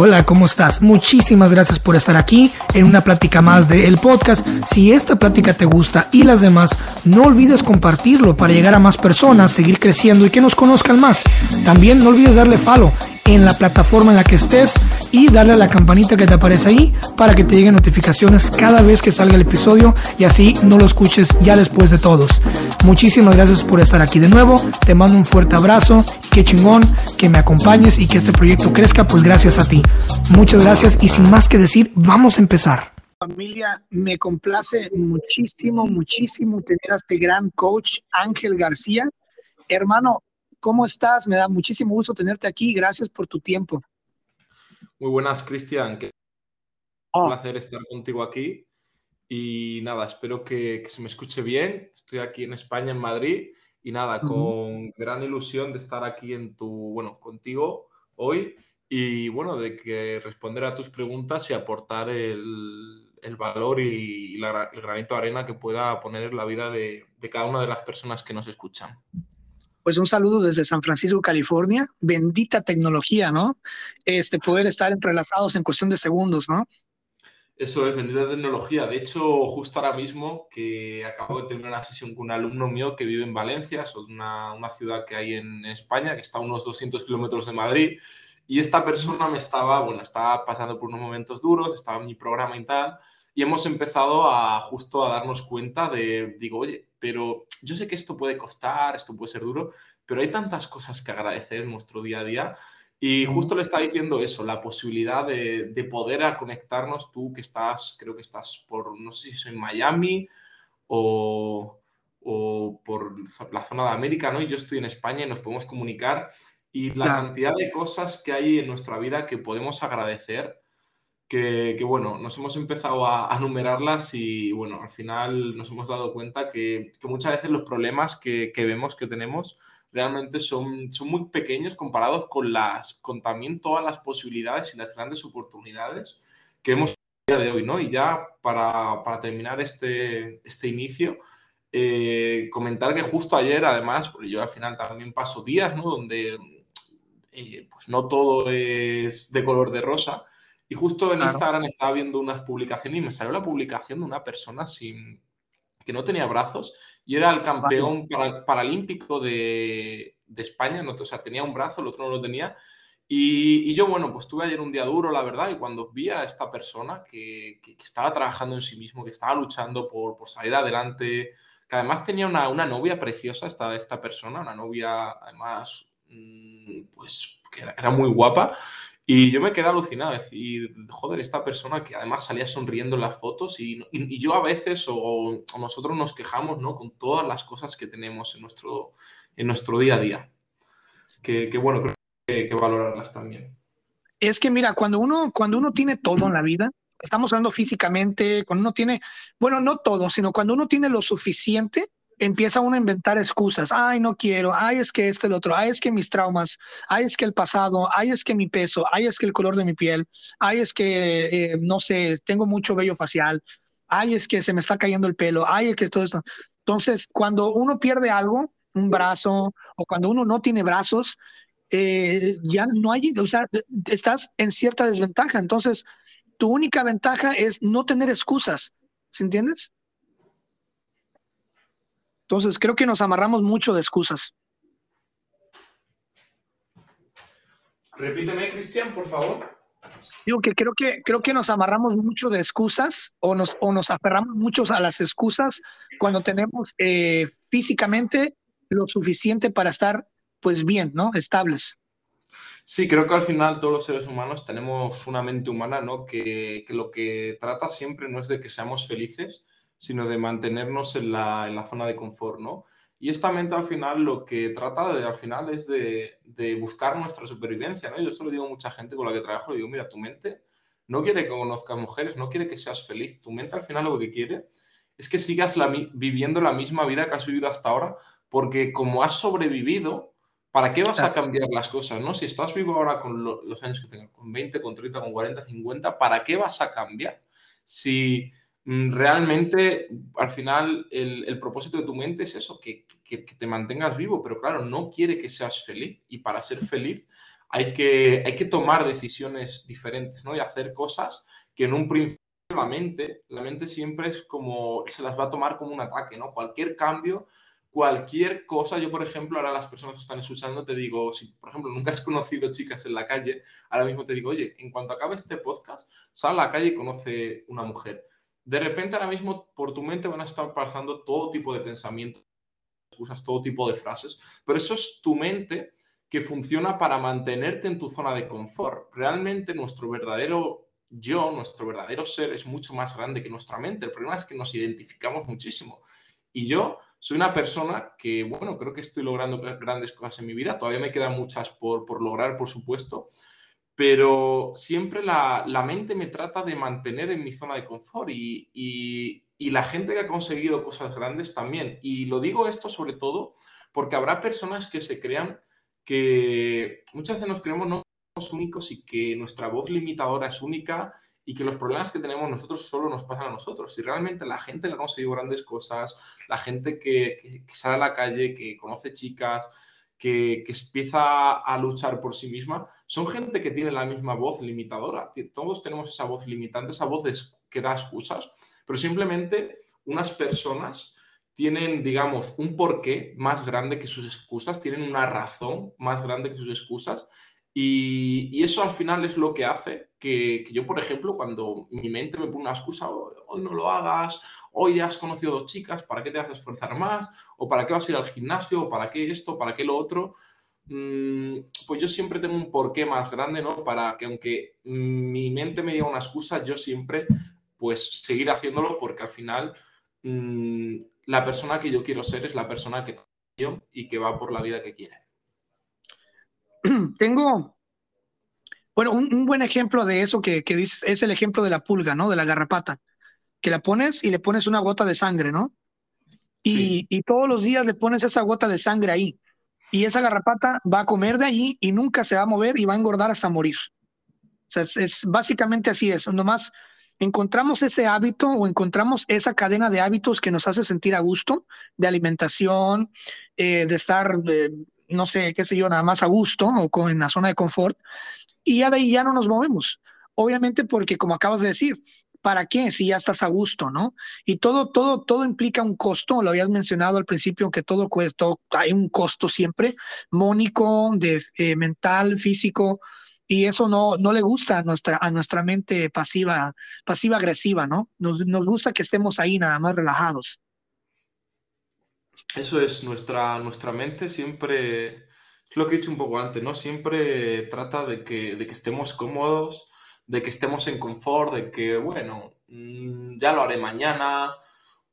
Hola, ¿cómo estás? Muchísimas gracias por estar aquí en una plática más de El Podcast. Si esta plática te gusta y las demás, no olvides compartirlo para llegar a más personas, seguir creciendo y que nos conozcan más. También no olvides darle follow en la plataforma en la que estés y darle a la campanita que te aparece ahí para que te lleguen notificaciones cada vez que salga el episodio y así no lo escuches ya después de todos. Muchísimas gracias por estar aquí de nuevo. Te mando un fuerte abrazo. Qué chingón que me acompañes y que este proyecto crezca, pues gracias a ti. Muchas gracias y sin más que decir, vamos a empezar. Familia, me complace muchísimo, muchísimo tener a este gran coach Ángel García. Hermano, ¿Cómo estás? Me da muchísimo gusto tenerte aquí. Gracias por tu tiempo. Muy buenas, Cristian. Qué oh. placer estar contigo aquí. Y nada, espero que, se me escuche bien. Estoy aquí en España, en Madrid. Y nada, con gran ilusión de estar aquí en tu, bueno, contigo hoy. Y bueno, de que responder a tus preguntas y aportar el, valor y, el granito de arena que pueda poner en la vida de cada una de las personas que nos escuchan pues un saludo desde San Francisco, California. Bendita tecnología, ¿no? Este, poder estar entrelazados en cuestión de segundos, ¿no? Eso es, bendita tecnología. De hecho, justo ahora mismo que acabo de terminar una sesión con un alumno mío que vive en Valencia, es una, una ciudad que hay en España, que está a unos 200 kilómetros de Madrid, y esta persona me estaba, bueno, estaba pasando por unos momentos duros, estaba en mi programa y tal, y hemos empezado a justo a darnos cuenta de, digo, oye, pero yo sé que esto puede costar, esto puede ser duro, pero hay tantas cosas que agradecer en nuestro día a día. Y justo le está diciendo eso, la posibilidad de, de poder conectarnos tú que estás, creo que estás por, no sé si es en Miami o, o por la zona de América, ¿no? Y yo estoy en España y nos podemos comunicar. Y la cantidad de cosas que hay en nuestra vida que podemos agradecer que, bueno, nos hemos empezado a, a, numerarlas y bueno, al final nos hemos dado cuenta que, que muchas veces los problemas que, que, vemos que tenemos realmente son, son muy pequeños comparados con, las, con también todas las posibilidades y las grandes oportunidades que hemos día de hoy, ¿no? Y ya para, para terminar este, este inicio, eh, comentar que justo ayer, además, porque yo al final también paso días, ¿no? Donde eh, pues no todo es de color de rosa, y justo en Instagram estaba viendo unas publicaciones y me salió la publicación de una persona sin, que no tenía brazos y era el campeón paralímpico de, de España, ¿no? o sea, tenía un brazo, el otro no lo tenía. Y, y, yo, bueno, pues tuve ayer un día duro, la verdad, y cuando vi a esta persona que, que, estaba trabajando en sí mismo, que estaba luchando por, por salir adelante, que además tenía una, una, novia preciosa, esta, esta persona, una novia, además, mm, pues, que era, era muy guapa, y yo me quedé alucinado, decir, joder, esta persona que además salía sonriendo en las fotos y, y, yo a veces o, nosotros nos quejamos, ¿no? Con todas las cosas que tenemos en nuestro, en nuestro día a día. Que, que bueno, creo que, que, valorarlas también. Es que mira, cuando uno, cuando uno tiene todo en la vida, estamos hablando físicamente, cuando uno tiene, bueno, no todo, sino cuando uno tiene lo suficiente, empieza uno a inventar excusas. Ay, no quiero. Ay, es que este, el otro. Ay, es que mis traumas. Ay, es que el pasado. Ay, es que mi peso. Ay, es que el color de mi piel. Ay, es que, eh, no sé, tengo mucho vello facial. Ay, es que se me está cayendo el pelo. Ay, es que todo esto. Entonces, cuando uno pierde algo, un brazo, o cuando uno no tiene brazos, eh, ya no hay, o sea, estás en cierta desventaja. Entonces, tu única ventaja es no tener excusas. ¿Se entiendes? Entonces, creo que nos amarramos mucho de excusas. Repíteme, Cristian, por favor. Digo que creo que creo que nos amarramos mucho de excusas o nos, o nos aferramos mucho a las excusas cuando tenemos eh, físicamente lo suficiente para estar pues bien, ¿no? Estables. Sí, creo que al final todos los seres humanos tenemos una mente humana, ¿no? Que, que lo que trata siempre no es de que seamos felices, sino de mantenernos en la, en la zona de confort, ¿no? Y esta mente al final lo que trata de, al final es de, de, buscar nuestra supervivencia, ¿no? Yo solo digo a mucha gente con la que trabajo, le digo, mira, tu mente no quiere que conozcas mujeres, no quiere que seas feliz. Tu mente al final lo que quiere es que sigas la, viviendo la misma vida que has vivido hasta ahora, porque como has sobrevivido, ¿para qué vas a cambiar las cosas, no? Si estás vivo ahora con lo, los años que tengas, con 20, con 30, con 40, 50, ¿para qué vas a cambiar? Si realmente al final el, el, propósito de tu mente es eso, que, que, que, te mantengas vivo, pero claro, no quiere que seas feliz y para ser feliz hay que, hay que tomar decisiones diferentes, ¿no? Y hacer cosas que en un principio la mente, la mente siempre es como, se las va a tomar como un ataque, ¿no? Cualquier cambio, cualquier cosa, yo por ejemplo, ahora las personas que están escuchando te digo, si por ejemplo nunca has conocido chicas en la calle, ahora mismo te digo, oye, en cuanto acabe este podcast, sal a la calle y conoce una mujer. De repente ahora mismo por tu mente van a estar pasando todo tipo de pensamientos, usas todo tipo de frases, pero eso es tu mente que funciona para mantenerte en tu zona de confort. Realmente nuestro verdadero yo, nuestro verdadero ser, es mucho más grande que nuestra mente. El problema es que nos identificamos muchísimo. Y yo soy una persona que, bueno, creo que estoy logrando grandes cosas en mi vida. Todavía me quedan muchas por, por lograr, por supuesto. Pero siempre la, la, mente me trata de mantener en mi zona de confort y, y, la gente que ha conseguido cosas grandes también. Y lo digo esto sobre todo porque habrá personas que se crean que muchas veces nos creemos no únicos y que nuestra voz limitadora es única y que los problemas que tenemos nosotros solo nos pasan a nosotros. Si realmente la gente que ha conseguido grandes cosas, la gente que, sale a la calle, que conoce chicas, que, que, empieza a luchar por sí misma, son gente que tiene la misma voz limitadora. Todos tenemos esa voz limitante, esa voz que da excusas, pero simplemente unas personas tienen, digamos, un porqué más grande que sus excusas, tienen una razón más grande que sus excusas y, eso al final es lo que hace que, yo, por ejemplo, cuando mi mente me pone una excusa, hoy no lo hagas, hoy ya has conocido dos chicas, ¿para qué te haces esforzar más? ¿O para qué vas a ir al gimnasio? ¿O para qué esto? ¿Para qué lo otro? Mm, pues yo siempre tengo un porqué más grande, ¿no? Para que aunque mi mente me diga una excusa, yo siempre, pues, seguir haciéndolo porque al final mm, la persona que yo quiero ser es la persona que yo y que va por la vida que quiere. tengo, bueno, un, buen ejemplo de eso que, que es el ejemplo de la pulga, ¿no? De la garrapata, que la pones y le pones una gota de sangre, ¿no? Y, y todos los días le pones esa gota de sangre ahí. Y esa garrapata va a comer de allí y nunca se va a mover y va a engordar hasta morir. O sea, es, básicamente así es. Nomás encontramos ese hábito o encontramos esa cadena de hábitos que nos hace sentir a gusto, de alimentación, eh, de estar eh, no sé, qué sé yo, nada más a gusto o en la zona de confort, y ya de ahí ya no nos movemos. Obviamente porque, como acabas de decir, ¿para qué si ya estás a gusto, no? Y todo, todo, todo implica un costo, lo habías mencionado al principio, que todo cuesta, hay un costo siempre, mónico, de, eh, mental, físico, y eso no, no le gusta a nuestra, a nuestra mente pasiva, pasiva agresiva, ¿no? Nos, nos gusta que estemos ahí nada más relajados. Eso es, nuestra, nuestra mente siempre, es lo que he dicho un poco antes, ¿no? Siempre trata de que, de que estemos cómodos, de que estemos en confort, de que, bueno, mm, ya lo haré mañana,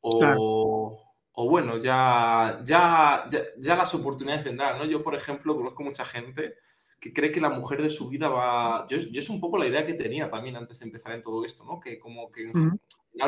o, o bueno, ya, ya, ya, ya, las oportunidades vendrán, ¿no? Yo, por ejemplo, conozco mucha gente que cree que la mujer de su vida va... Yo, yo, es un poco la idea que tenía también antes de empezar en todo esto, ¿no? Que como que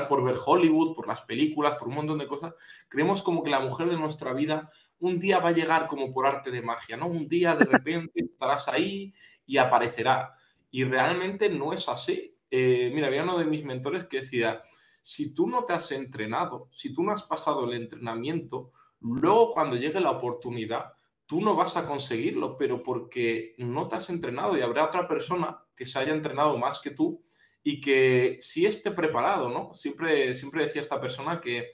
por ver Hollywood, por las películas, por un montón de cosas, creemos como que la mujer de nuestra vida un día va a llegar como por arte de magia, ¿no? Un día de repente estarás ahí y aparecerá. Y realmente no es así. Eh, mira, había uno de mis mentores que decía, si tú no te has entrenado, si tú no has pasado el entrenamiento, luego cuando llegue la oportunidad, tú no vas a conseguirlo, pero porque no te has entrenado y habrá otra persona que se haya entrenado más que tú y que sí esté preparado, ¿no? Siempre, siempre decía esta persona que,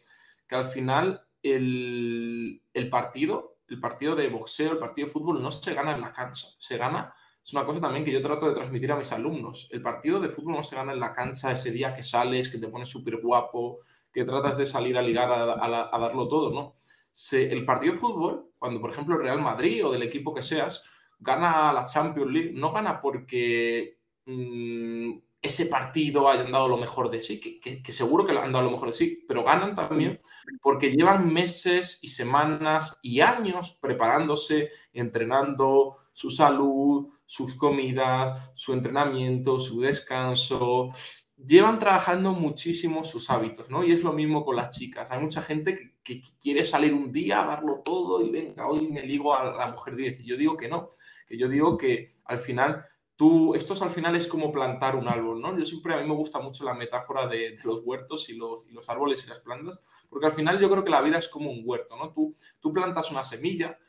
que al final el, el, partido, el partido de boxeo, el partido de fútbol no se gana en la cancha, se gana, es una cosa también que yo trato de transmitir a mis alumnos, el partido de fútbol no se gana en la cancha ese día que sales, que te pones súper guapo, que tratas de salir a ligar a, darlo todo, ¿no? el partido de fútbol, cuando por ejemplo el Real Madrid o del equipo que seas, gana la Champions League, no gana porque mm, ese partido hayan dado lo mejor de sí, que, seguro que han dado lo mejor de sí, pero ganan también porque llevan meses y semanas y años preparándose, entrenando su salud, sus comidas, su entrenamiento, su descanso, llevan trabajando muchísimo sus hábitos, ¿no? Y es lo mismo con las chicas. Hay mucha gente que, quiere salir un día, darlo todo y venga, hoy me ligo a la mujer 10. Y yo digo que no, que yo digo que al final tú, esto al final es como plantar un árbol, ¿no? Yo siempre, a mí me gusta mucho la metáfora de, los huertos y los, y los, árboles y las plantas, porque al final yo creo que la vida es como un huerto, ¿no? Tú, tú plantas una semilla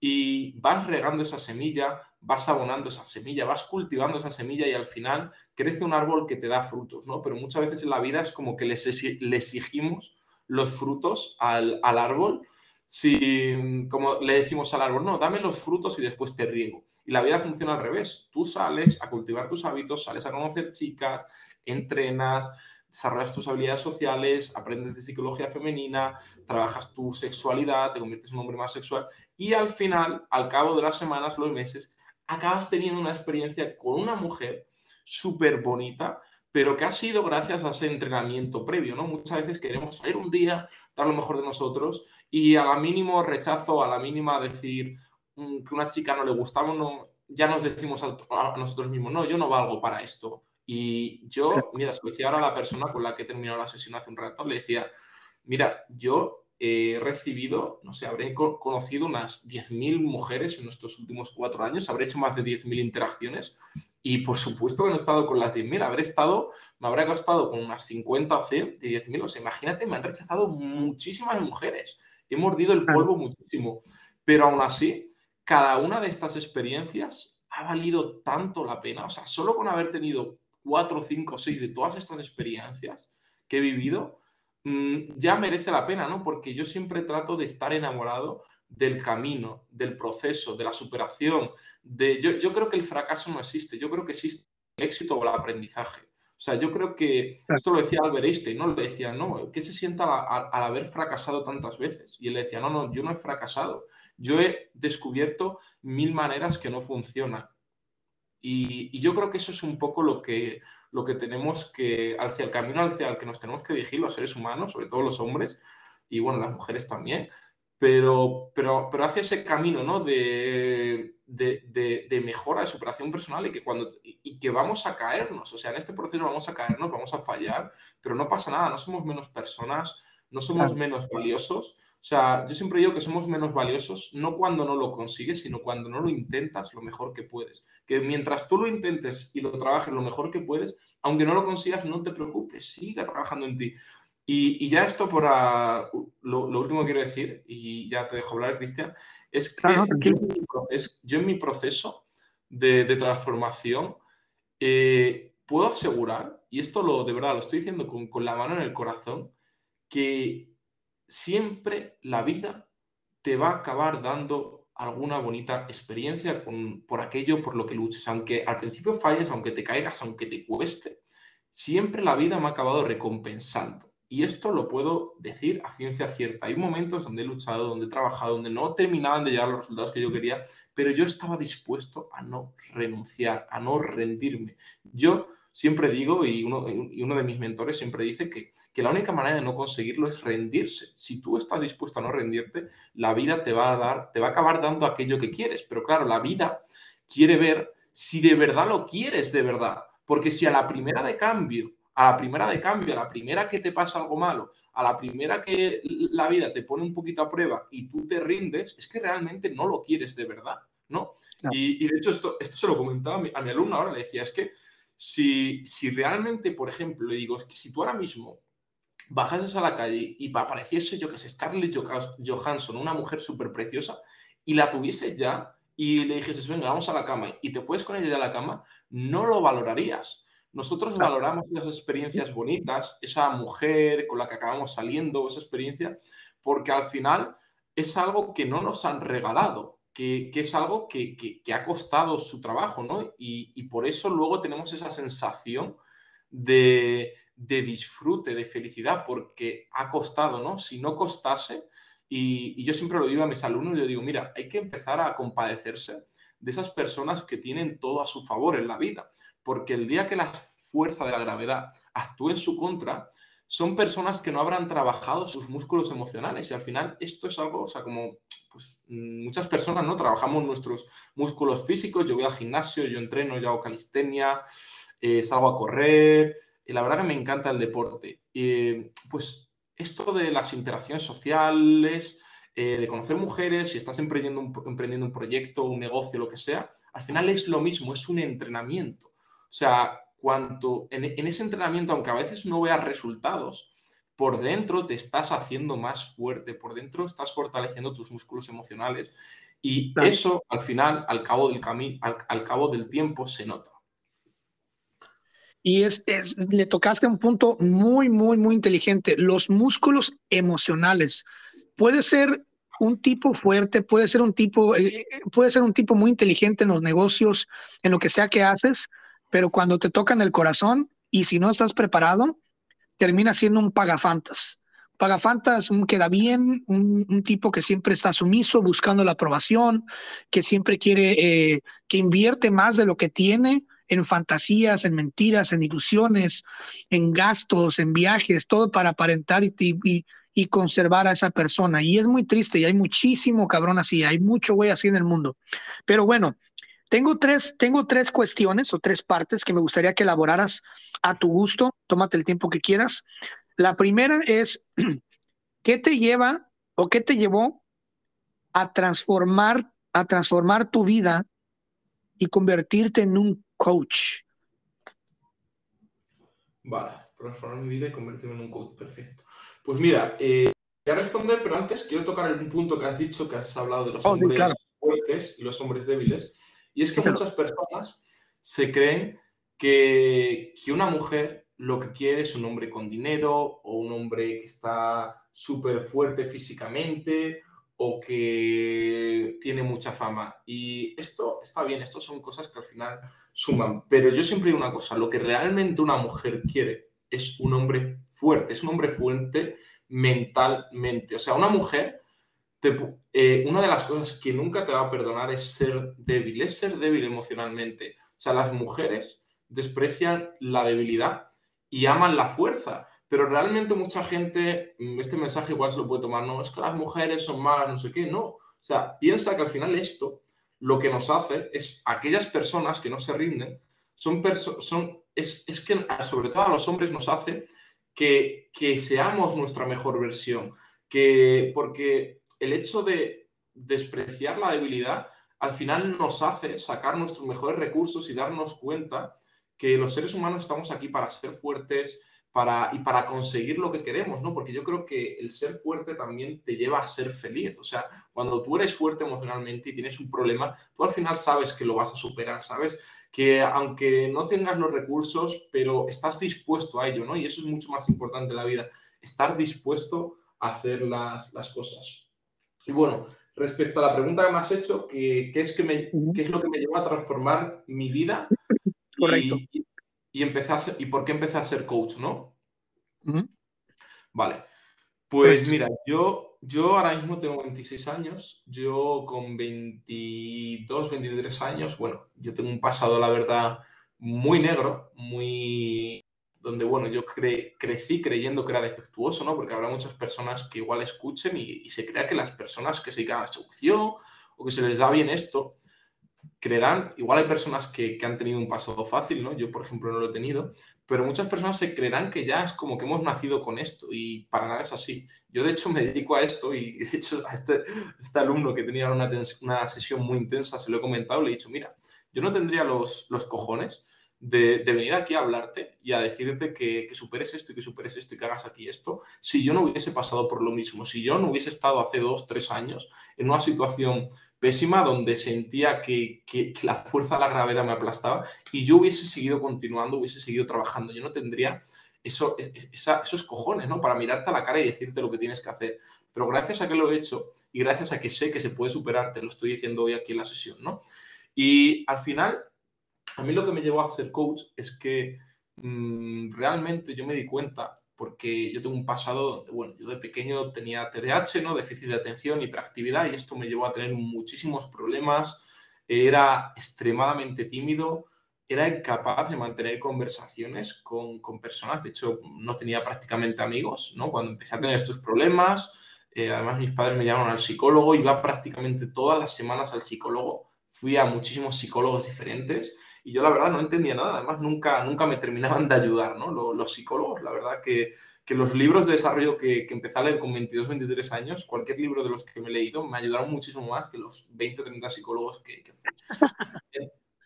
y vas regando esa semilla, vas abonando esa semilla, vas cultivando esa semilla y al final crece un árbol que te da frutos, ¿no? Pero muchas veces en la vida es como que le exigimos los frutos al, al árbol, si, como le decimos al árbol, no, dame los frutos y después te riego. Y la vida funciona al revés. Tú sales a cultivar tus hábitos, sales a conocer chicas, entrenas, desarrollas tus habilidades sociales, aprendes de psicología femenina, trabajas tu sexualidad, te conviertes en un hombre más sexual y al final, al cabo de las semanas, los meses, acabas teniendo una experiencia con una mujer súper bonita, pero que ha sido gracias a ese entrenamiento previo, ¿no? Muchas veces queremos salir un día, dar lo mejor de nosotros y a la mínimo rechazo, a la mínima decir mm, que una chica no le gustamos, no, ya nos decimos a nosotros mismos, no, yo no valgo para esto y yo, mira, se lo decía ahora a la persona con la que he terminado la sesión hace un rato, le decía, mira, yo he recibido, no sé, habré conocido unas 10.000 mujeres en estos últimos cuatro años, habré hecho más de 10.000 interacciones y por supuesto que no he estado con las 10.000, habré estado, me habrá costado con unas 50 o 100 de 10.000, o sea, imagínate, me han rechazado muchísimas mujeres, he mordido el polvo muchísimo, pero aún así, cada una de estas experiencias ha valido tanto la pena, o sea, solo con haber tenido cuatro, cinco, seis de todas estas experiencias que he vivido, mm, ya merece la pena, ¿no? Porque yo siempre trato de estar enamorado del camino, del proceso, de la superación. De, yo, yo creo que el fracaso no existe, yo creo que existe el éxito o el aprendizaje. O sea, yo creo que esto lo decía Albert Einstein, ¿no? Le decía, no, ¿qué se sienta al, haber fracasado tantas veces? Y él le decía, no, no, yo no he fracasado. Yo he descubierto mil maneras que no funcionan. Y, yo creo que eso es un poco lo que, lo que tenemos que, hacia el camino hacia el que nos tenemos que dirigir los seres humanos, sobre todo los hombres, y bueno, las mujeres también, pero, pero, pero hacia ese camino ¿no? de, de, de, mejora, de superación personal y que, cuando, y que vamos a caernos, o sea, en este proceso vamos a caernos, vamos a fallar, pero no pasa nada, no somos menos personas, no somos menos valiosos, o sea, yo siempre digo que somos menos valiosos no cuando no lo consigues, sino cuando no lo intentas lo mejor que puedes. Que mientras tú lo intentes y lo trabajes lo mejor que puedes, aunque no lo consigas, no te preocupes, siga trabajando en ti. Y, ya esto por lo, último que quiero decir, y ya te dejo hablar, Cristian, es que yo, en mi proceso de, transformación eh, puedo asegurar, y esto lo de verdad lo estoy diciendo con, con la mano en el corazón, que siempre la vida te va a acabar dando alguna bonita experiencia por aquello por lo que luches. Aunque al principio falles, aunque te caigas, aunque te cueste, siempre la vida me ha acabado recompensando. Y esto lo puedo decir a ciencia cierta. Hay momentos donde he luchado, donde he trabajado, donde no terminaban de llegar los resultados que yo quería, pero yo estaba dispuesto a no renunciar, a no rendirme. Yo siempre digo, y uno, y uno de mis mentores siempre dice que, que, la única manera de no conseguirlo es rendirse. Si tú estás dispuesto a no rendirte, la vida te va a dar, te va a acabar dando aquello que quieres. Pero claro, la vida quiere ver si de verdad lo quieres de verdad. Porque si a la primera de cambio, a la primera de cambio, a la primera que te pasa algo malo, a la primera que la vida te pone un poquito a prueba y tú te rindes, es que realmente no lo quieres de verdad, ¿no? Y, de hecho esto, esto se lo comentaba a mi, a mi alumno ahora, le decía, es que si, realmente, por ejemplo, le digo, es que si tú ahora mismo bajases a la calle y apareciese, yo que sé, Scarlett Johansson, una mujer súper preciosa, y la tuvieses ya y le dijeses, venga, vamos a la cama, y te fues con ella ya a la cama, no lo valorarías. Nosotros valoramos esas experiencias bonitas, esa mujer con la que acabamos saliendo, esa experiencia, porque al final es algo que no nos han regalado que, es algo que, ha costado su trabajo, ¿no? Y, por eso luego tenemos esa sensación de, disfrute, de felicidad, porque ha costado, ¿no? Si no costase, y, yo siempre lo digo a mis alumnos, yo digo, mira, hay que empezar a compadecerse de esas personas que tienen todo a su favor en la vida, porque el día que la fuerza de la gravedad actúe en su contra, son personas que no habrán trabajado sus músculos emocionales y al final esto es algo, o sea, como pues muchas personas no trabajamos nuestros músculos físicos, yo voy al gimnasio, yo entreno, yo hago calistenia, eh, salgo a correr, y la verdad que me encanta el deporte. pues esto de las interacciones sociales, eh, de conocer mujeres, si estás emprendiendo un, emprendiendo un proyecto, un negocio, lo que sea, al final es lo mismo, es un entrenamiento. O sea, cuanto en, en ese entrenamiento, aunque a veces no veas resultados, por dentro te estás haciendo más fuerte, por dentro estás fortaleciendo tus músculos emocionales Y eso al final, al cabo del, camino, al, cabo del tiempo, se nota. Y es, es, le tocaste un punto muy, muy, muy inteligente. Los músculos emocionales. Puede ser un tipo fuerte, puede ser un tipo, eh, puede ser un tipo muy inteligente en los negocios, en lo que sea que haces, pero cuando te tocan el corazón y si no estás preparado, termina siendo un pagafantas. Pagafantas un queda bien, un, tipo que siempre está sumiso, buscando la aprobación, que siempre quiere, eh, que invierte más de lo que tiene en fantasías, en mentiras, en ilusiones, en gastos, en viajes, todo para aparentar y, y, y conservar a esa persona. Y es muy triste y hay muchísimo cabrón así, hay mucho güey así en el mundo. Pero bueno, tengo tres, tengo tres cuestiones o tres partes que me gustaría que elaboraras a tu gusto. Tómate el tiempo que quieras. La primera es, ¿qué te lleva o qué te llevó a transformar, a transformar tu vida y convertirte en un coach? Vale, transformar mi vida y convertirme en un coach, perfecto. Pues mira, eh, voy a responder, pero antes quiero tocar un punto que has dicho, que has hablado de los oh, hombres fuertes y los hombres débiles. Y es que muchas personas se creen que, que una mujer lo que quiere es un hombre con dinero o un hombre que está súper fuerte físicamente o que tiene mucha fama. Y esto está bien, esto son cosas que al final suman. Pero yo siempre digo una cosa, lo que realmente una mujer quiere es un hombre fuerte, es un hombre fuerte mentalmente. O sea, una mujer, eh, una de las cosas que nunca te va a perdonar es ser débil, es ser débil emocionalmente. O sea, las mujeres desprecian la debilidad y aman la fuerza. Pero realmente mucha gente, mm, este mensaje igual se lo puede tomar, no, es que las mujeres son malas, no sé qué, no. O sea, piensa que al final esto lo que nos hace es aquellas personas que no se rinden, son, son es, es, que sobre todo a los hombres nos hace que, que seamos nuestra mejor versión, que, porque el hecho de despreciar la debilidad al final nos hace sacar nuestros mejores recursos y darnos cuenta que los seres humanos estamos aquí para ser fuertes para, y para conseguir lo que queremos, ¿no? Porque yo creo que el ser fuerte también te lleva a ser feliz. O sea, cuando tú eres fuerte emocionalmente y tienes un problema, tú al final sabes que lo vas a superar, ¿sabes? que aunque no tengas los recursos, pero estás dispuesto a ello, ¿no? Y eso es mucho más importante en la vida, estar dispuesto a hacer las, cosas. Y bueno, respecto a la pregunta que me has hecho, ¿qué, es, que me, es lo que me llevó a transformar mi vida? Correcto. Y, y, y por qué empecé a ser coach, ¿no? Vale. Pues mira, yo, yo ahora mismo tengo 26 años, yo con 22, 23 años, bueno, yo tengo un pasado, la verdad, muy negro, muy... donde, bueno, yo crecí creyendo que era defectuoso, ¿no? Porque habrá muchas personas que igual escuchen y, se crea que las personas que se dedican a la seducción o que se les da bien esto, creerán, igual hay personas que, han tenido un pasado fácil, ¿no? Yo, por ejemplo, no lo he tenido, pero muchas personas se creerán que ya es como que hemos nacido con esto y para nada es así. Yo, de hecho, me dedico a esto y, de hecho, a este, este alumno que tenía una, una, sesión muy intensa, se lo he comentado, le he dicho, mira, yo no tendría los, los cojones de, venir aquí a hablarte y a decirte que, que, superes esto y que superes esto y que hagas aquí esto, si yo no hubiese pasado por lo mismo, si yo no hubiese estado hace dos, tres años en una situación pésima donde sentía que, la fuerza de la gravedad me aplastaba y yo hubiese seguido continuando, hubiese seguido trabajando. Yo no tendría eso, e, e, esos cojones, ¿no? Para mirarte a la cara y decirte lo que tienes que hacer. Pero gracias a que lo he hecho y gracias a que sé que se puede superar, te lo estoy diciendo hoy aquí en la sesión, ¿no? Y al final, a mí lo que me llevó a ser coach es que mm, realmente yo me di cuenta porque yo tengo un pasado donde, bueno, yo de pequeño tenía TDAH, ¿no? Déficit de atención, hiperactividad, y esto me llevó a tener muchísimos problemas. Era extremadamente tímido, era incapaz de mantener conversaciones con, con personas, de hecho, no tenía prácticamente amigos, ¿no? Cuando empecé a tener estos problemas, eh, además mis padres me llamaron al psicólogo, iba prácticamente todas las semanas al psicólogo, fui a muchísimos psicólogos diferentes y yo la verdad no entendía nada, además nunca, nunca me terminaban de ayudar, ¿no? Los, psicólogos, la verdad que, que, los libros de desarrollo que, que, empecé a leer con 22, 23 años, cualquier libro de los que me he leído, me ayudaron muchísimo más que los 20, 30 psicólogos que, que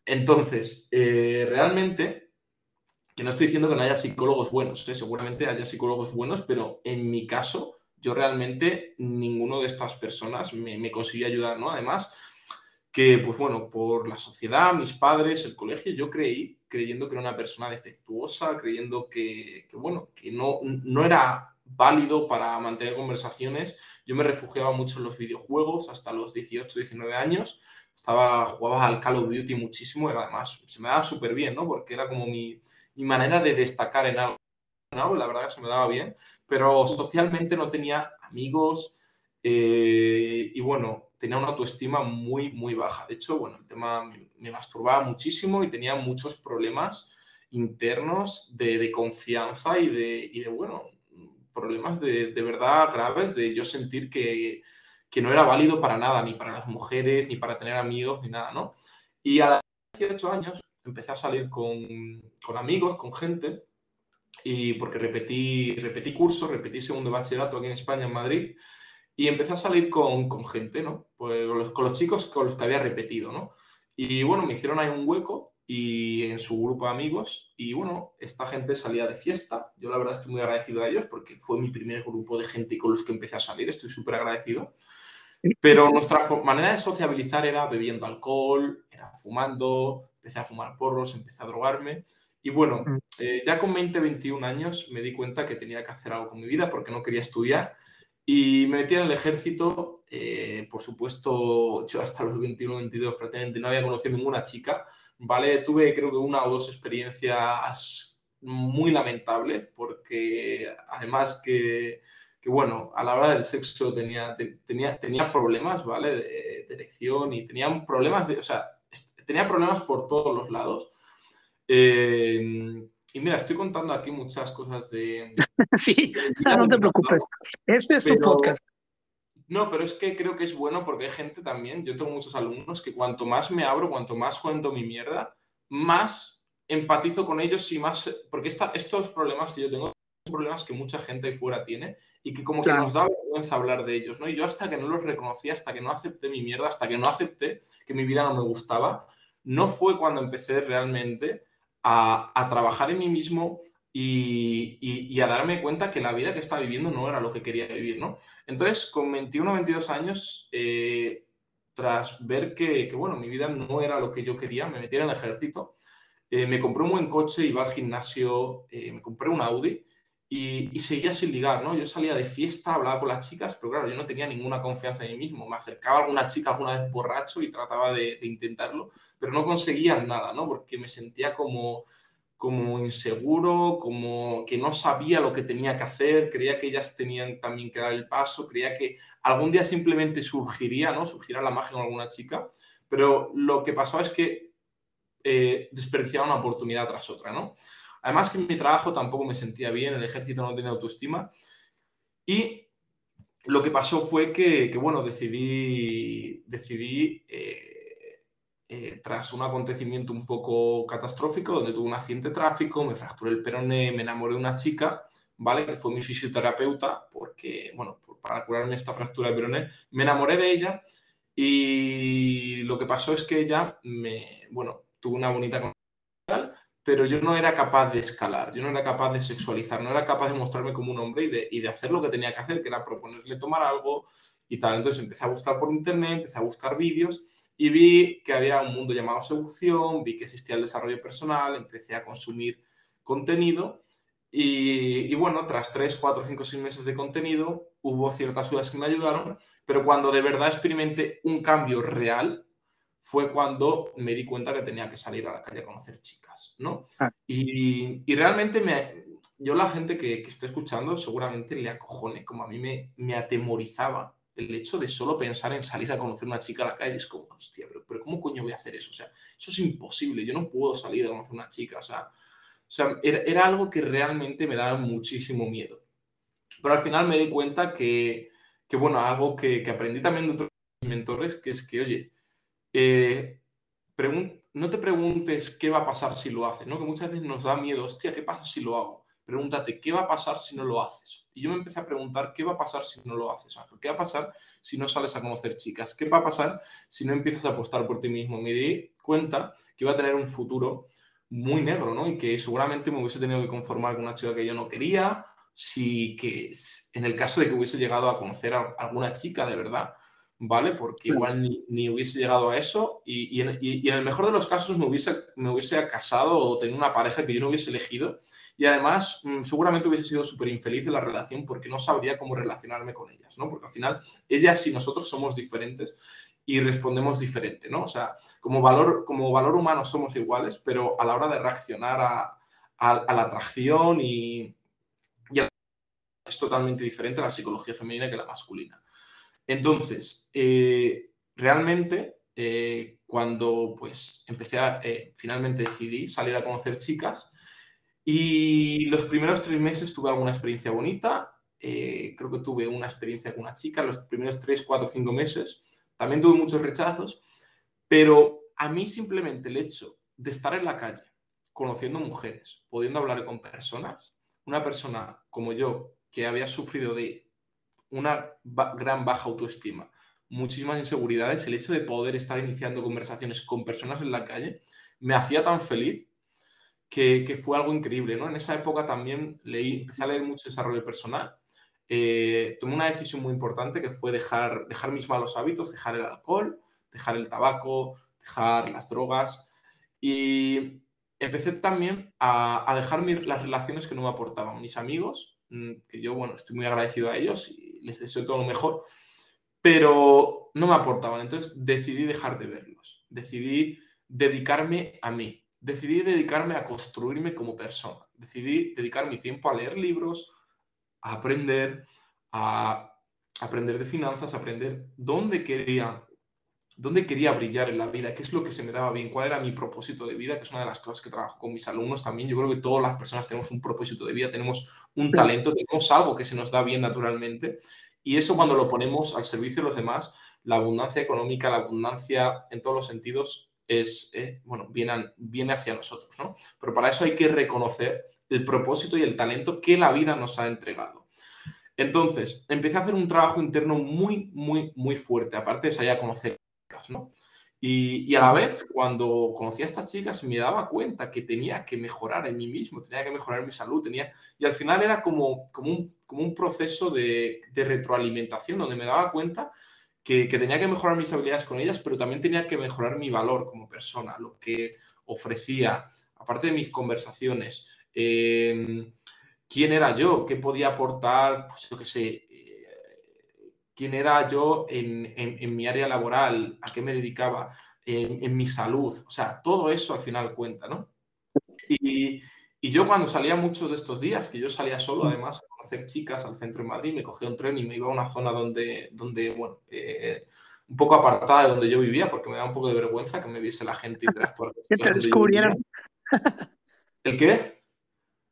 Entonces, eh, realmente, que no estoy diciendo que no haya psicólogos buenos, ¿eh? seguramente haya psicólogos buenos, pero en mi caso yo realmente ninguno de estas personas me, me consiguió ayudar, ¿no? Además, que, pues bueno, por la sociedad, mis padres, el colegio, yo creí, creyendo que era una persona defectuosa, creyendo que, bueno, que no, no era válido para mantener conversaciones. Yo me refugiaba mucho en los videojuegos hasta los 18, 19 años. Estaba, jugaba al Call of Duty muchísimo, era además, se me daba súper bien, ¿no? Porque era como mi, mi manera de destacar en algo, en algo, la verdad que se me daba bien, pero socialmente no tenía amigos eh, y bueno, tenía una autoestima muy, muy baja. De hecho, bueno, el tema me, masturbaba muchísimo y tenía muchos problemas internos de, confianza y de, y de, bueno, problemas de, de, verdad graves, de yo sentir que, que, no era válido para nada, ni para las mujeres, ni para tener amigos, ni nada, ¿no? Y a los 18 años empecé a salir con, con amigos, con gente, y porque repetí, repetí curso, repetí segundo bachillerato aquí en España, en Madrid, y empecé a salir con, con gente, ¿no? Pues con los, con los, chicos con los que había repetido, ¿no? Y bueno, me hicieron ahí un hueco y en su grupo de amigos y bueno, esta gente salía de fiesta. Yo la verdad estoy muy agradecido a ellos porque fue mi primer grupo de gente con los que empecé a salir, estoy súper agradecido. Pero nuestra manera de sociabilizar era bebiendo alcohol, era fumando, empecé a fumar porros, empecé a drogarme. Y bueno, mm. eh, ya con 20, 21 años me di cuenta que tenía que hacer algo con mi vida porque no quería estudiar y me metí en el ejército, eh, por supuesto, yo hasta los 21, 22 prácticamente no había conocido ninguna chica, ¿vale? Tuve creo que una o dos experiencias muy lamentables, porque además que, que bueno, a la hora del sexo tenía, tenía, tenía problemas, ¿vale? De, de, erección y tenía problemas, de, o sea, tenía problemas por todos los lados. Eh, y mira, estoy contando aquí muchas cosas de... sí, no te preocupes. Este es tu podcast. No, pero es que creo que es bueno porque hay gente también, yo tengo muchos alumnos que cuanto más me abro, cuanto más cuento mi mierda, más empatizo con ellos y más... Porque esta, estos problemas que yo tengo son problemas que mucha gente ahí fuera tiene y que como que nos da vergüenza hablar de ellos, ¿no? Y yo hasta que no los reconocí, hasta que no acepté mi mierda, hasta que no acepté que mi vida no me gustaba, no fue cuando empecé realmente a, trabajar en mí mismo y, a darme cuenta que la vida que estaba viviendo no era lo que quería vivir, ¿no? Entonces, con 21 o 22 años, eh, tras ver que, bueno, mi vida no era lo que yo quería, me metí en el ejército, eh, me compré un buen coche, iba al gimnasio, eh, me compré un Audi y, seguía sin ligar, ¿no? Yo salía de fiesta, hablaba con las chicas, pero claro, yo no tenía ninguna confianza en mí mismo. Me acercaba a alguna chica alguna vez borracho y trataba de, intentarlo, pero no conseguía nada, ¿no? Porque me sentía como, como inseguro, como que no sabía lo que tenía que hacer, creía que ellas tenían también que dar el paso, creía que algún día simplemente surgiría, ¿no? Surgiría la magia con alguna chica, pero lo que pasaba es que eh, desperdiciaba una oportunidad tras otra, ¿no? Además que en mi trabajo tampoco me sentía bien, el ejército no tenía autoestima. Y lo que pasó fue que, bueno, decidí, decidí eh, eh, tras un acontecimiento un poco catastrófico, donde tuve un accidente de tráfico, me fracturé el peroné, me enamoré de una chica, ¿vale? Que fue mi fisioterapeuta, porque, bueno, para curarme esta fractura de peroné, me enamoré de ella y lo que pasó es que ella me, bueno, tuvo una bonita pero yo no era capaz de escalar, yo no era capaz de sexualizar, no era capaz de mostrarme como un hombre y de, hacer lo que tenía que hacer, que era proponerle tomar algo y tal. Entonces empecé a buscar por internet, empecé a buscar vídeos y vi que había un mundo llamado seducción, vi que existía el desarrollo personal, empecé a consumir contenido y, y, bueno, tras 3, 4, 5, 6 meses de contenido, hubo ciertas dudas que me ayudaron, pero cuando de verdad experimenté un cambio real, fue cuando me di cuenta que tenía que salir a la calle a conocer chicas, ¿no? Ah. Y, y, realmente me, yo la gente que, que, esté escuchando seguramente le acojone, como a mí me, me atemorizaba el hecho de solo pensar en salir a conocer una chica a la calle. Es como, hostia, pero, pero ¿cómo coño voy a hacer eso? O sea, eso es imposible, yo no puedo salir a conocer una chica, o sea, o sea era, era algo que realmente me daba muchísimo miedo. Pero al final me di cuenta que, que bueno, algo que, que aprendí también de otros mentores, que es que, oye, eh, no te preguntes qué va a pasar si lo haces, ¿no? Que muchas veces nos da miedo, hostia, ¿qué pasa si lo hago? Pregúntate, ¿qué va a pasar si no lo haces? Y yo me empecé a preguntar, ¿qué va a pasar si no lo haces? ¿Qué va a pasar si no sales a conocer chicas? ¿Qué va a pasar si no empiezas a apostar por ti mismo? Me di cuenta que iba a tener un futuro muy negro, ¿no? Y que seguramente me hubiese tenido que conformar con una chica que yo no quería, si que en el caso de que hubiese llegado a conocer a alguna chica de verdad, ¿vale? Porque igual ni, hubiese llegado a eso y, en, el mejor de los casos me hubiese, me hubiese casado o tenido una pareja que yo no hubiese elegido y además mm, seguramente hubiese sido súper infeliz en la relación porque no sabría cómo relacionarme con ellas, ¿no? Porque al final ellas y nosotros somos diferentes y respondemos diferente, ¿no? O sea, como valor, como valor humano somos iguales, pero a la hora de reaccionar a, la atracción y, es totalmente diferente la psicología femenina que la masculina. Entonces, eh, realmente, eh, cuando pues empecé a, eh, finalmente decidí salir a conocer chicas y los primeros tres meses tuve alguna experiencia bonita, creo que tuve una experiencia con una chica los primeros tres, cuatro, cinco meses, también tuve muchos rechazos, pero a mí simplemente el hecho de estar en la calle, conociendo mujeres, pudiendo hablar con personas, una persona como yo que había sufrido de una gran baja autoestima, muchísimas inseguridades, el hecho de poder estar iniciando conversaciones con personas en la calle me hacía tan feliz que, fue algo increíble, ¿no? En esa época también leí, empecé a leer mucho desarrollo personal. Eh, tomé una decisión muy importante que fue dejar, dejar mis malos hábitos, dejar el alcohol, dejar el tabaco, dejar las drogas y empecé también a, dejar las relaciones que no me aportaban. Mis amigos, mm, que yo, bueno, estoy muy agradecido a ellos y les deseo todo lo mejor, pero no me aportaban. Entonces decidí dejar de verlos, decidí dedicarme a mí, decidí dedicarme a construirme como persona, decidí dedicar mi tiempo a leer libros, a aprender, a aprender de finanzas, a aprender dónde quería, dónde quería brillar en la vida, qué es lo que se me daba bien, cuál era mi propósito de vida, que es una de las cosas que trabajo con mis alumnos también. Yo creo que todas las personas tenemos un propósito de vida, tenemos un talento, tenemos algo que se nos da bien naturalmente. Y eso cuando lo ponemos al servicio de los demás, la abundancia económica, la abundancia en todos los sentidos, es, eh, bueno, viene, viene hacia nosotros, ¿no? Pero para eso hay que reconocer el propósito y el talento que la vida nos ha entregado. Entonces, empecé a hacer un trabajo interno muy, muy, muy fuerte, aparte de salir a conocer, Y, a la vez, cuando conocí a estas chicas, me daba cuenta que tenía que mejorar en mí mismo, tenía que mejorar mi salud, tenía... Y al final era como, como, un, como un proceso de, retroalimentación, donde me daba cuenta que, que, tenía que mejorar mis habilidades con ellas, pero también tenía que mejorar mi valor como persona, lo que ofrecía, aparte de mis conversaciones, eh, quién era yo, qué podía aportar, pues yo qué sé, quién era yo en, mi área laboral, a qué me dedicaba, en, mi salud. O sea, todo eso al final cuenta, ¿no? Y, yo cuando salía muchos de estos días, que yo salía solo además a conocer chicas al centro de Madrid, me cogía un tren y me iba a una zona donde, donde bueno, eh, un poco apartada de donde yo vivía, porque me da un poco de vergüenza que me viese la gente interactuar. que te descubrieran. ¿El qué?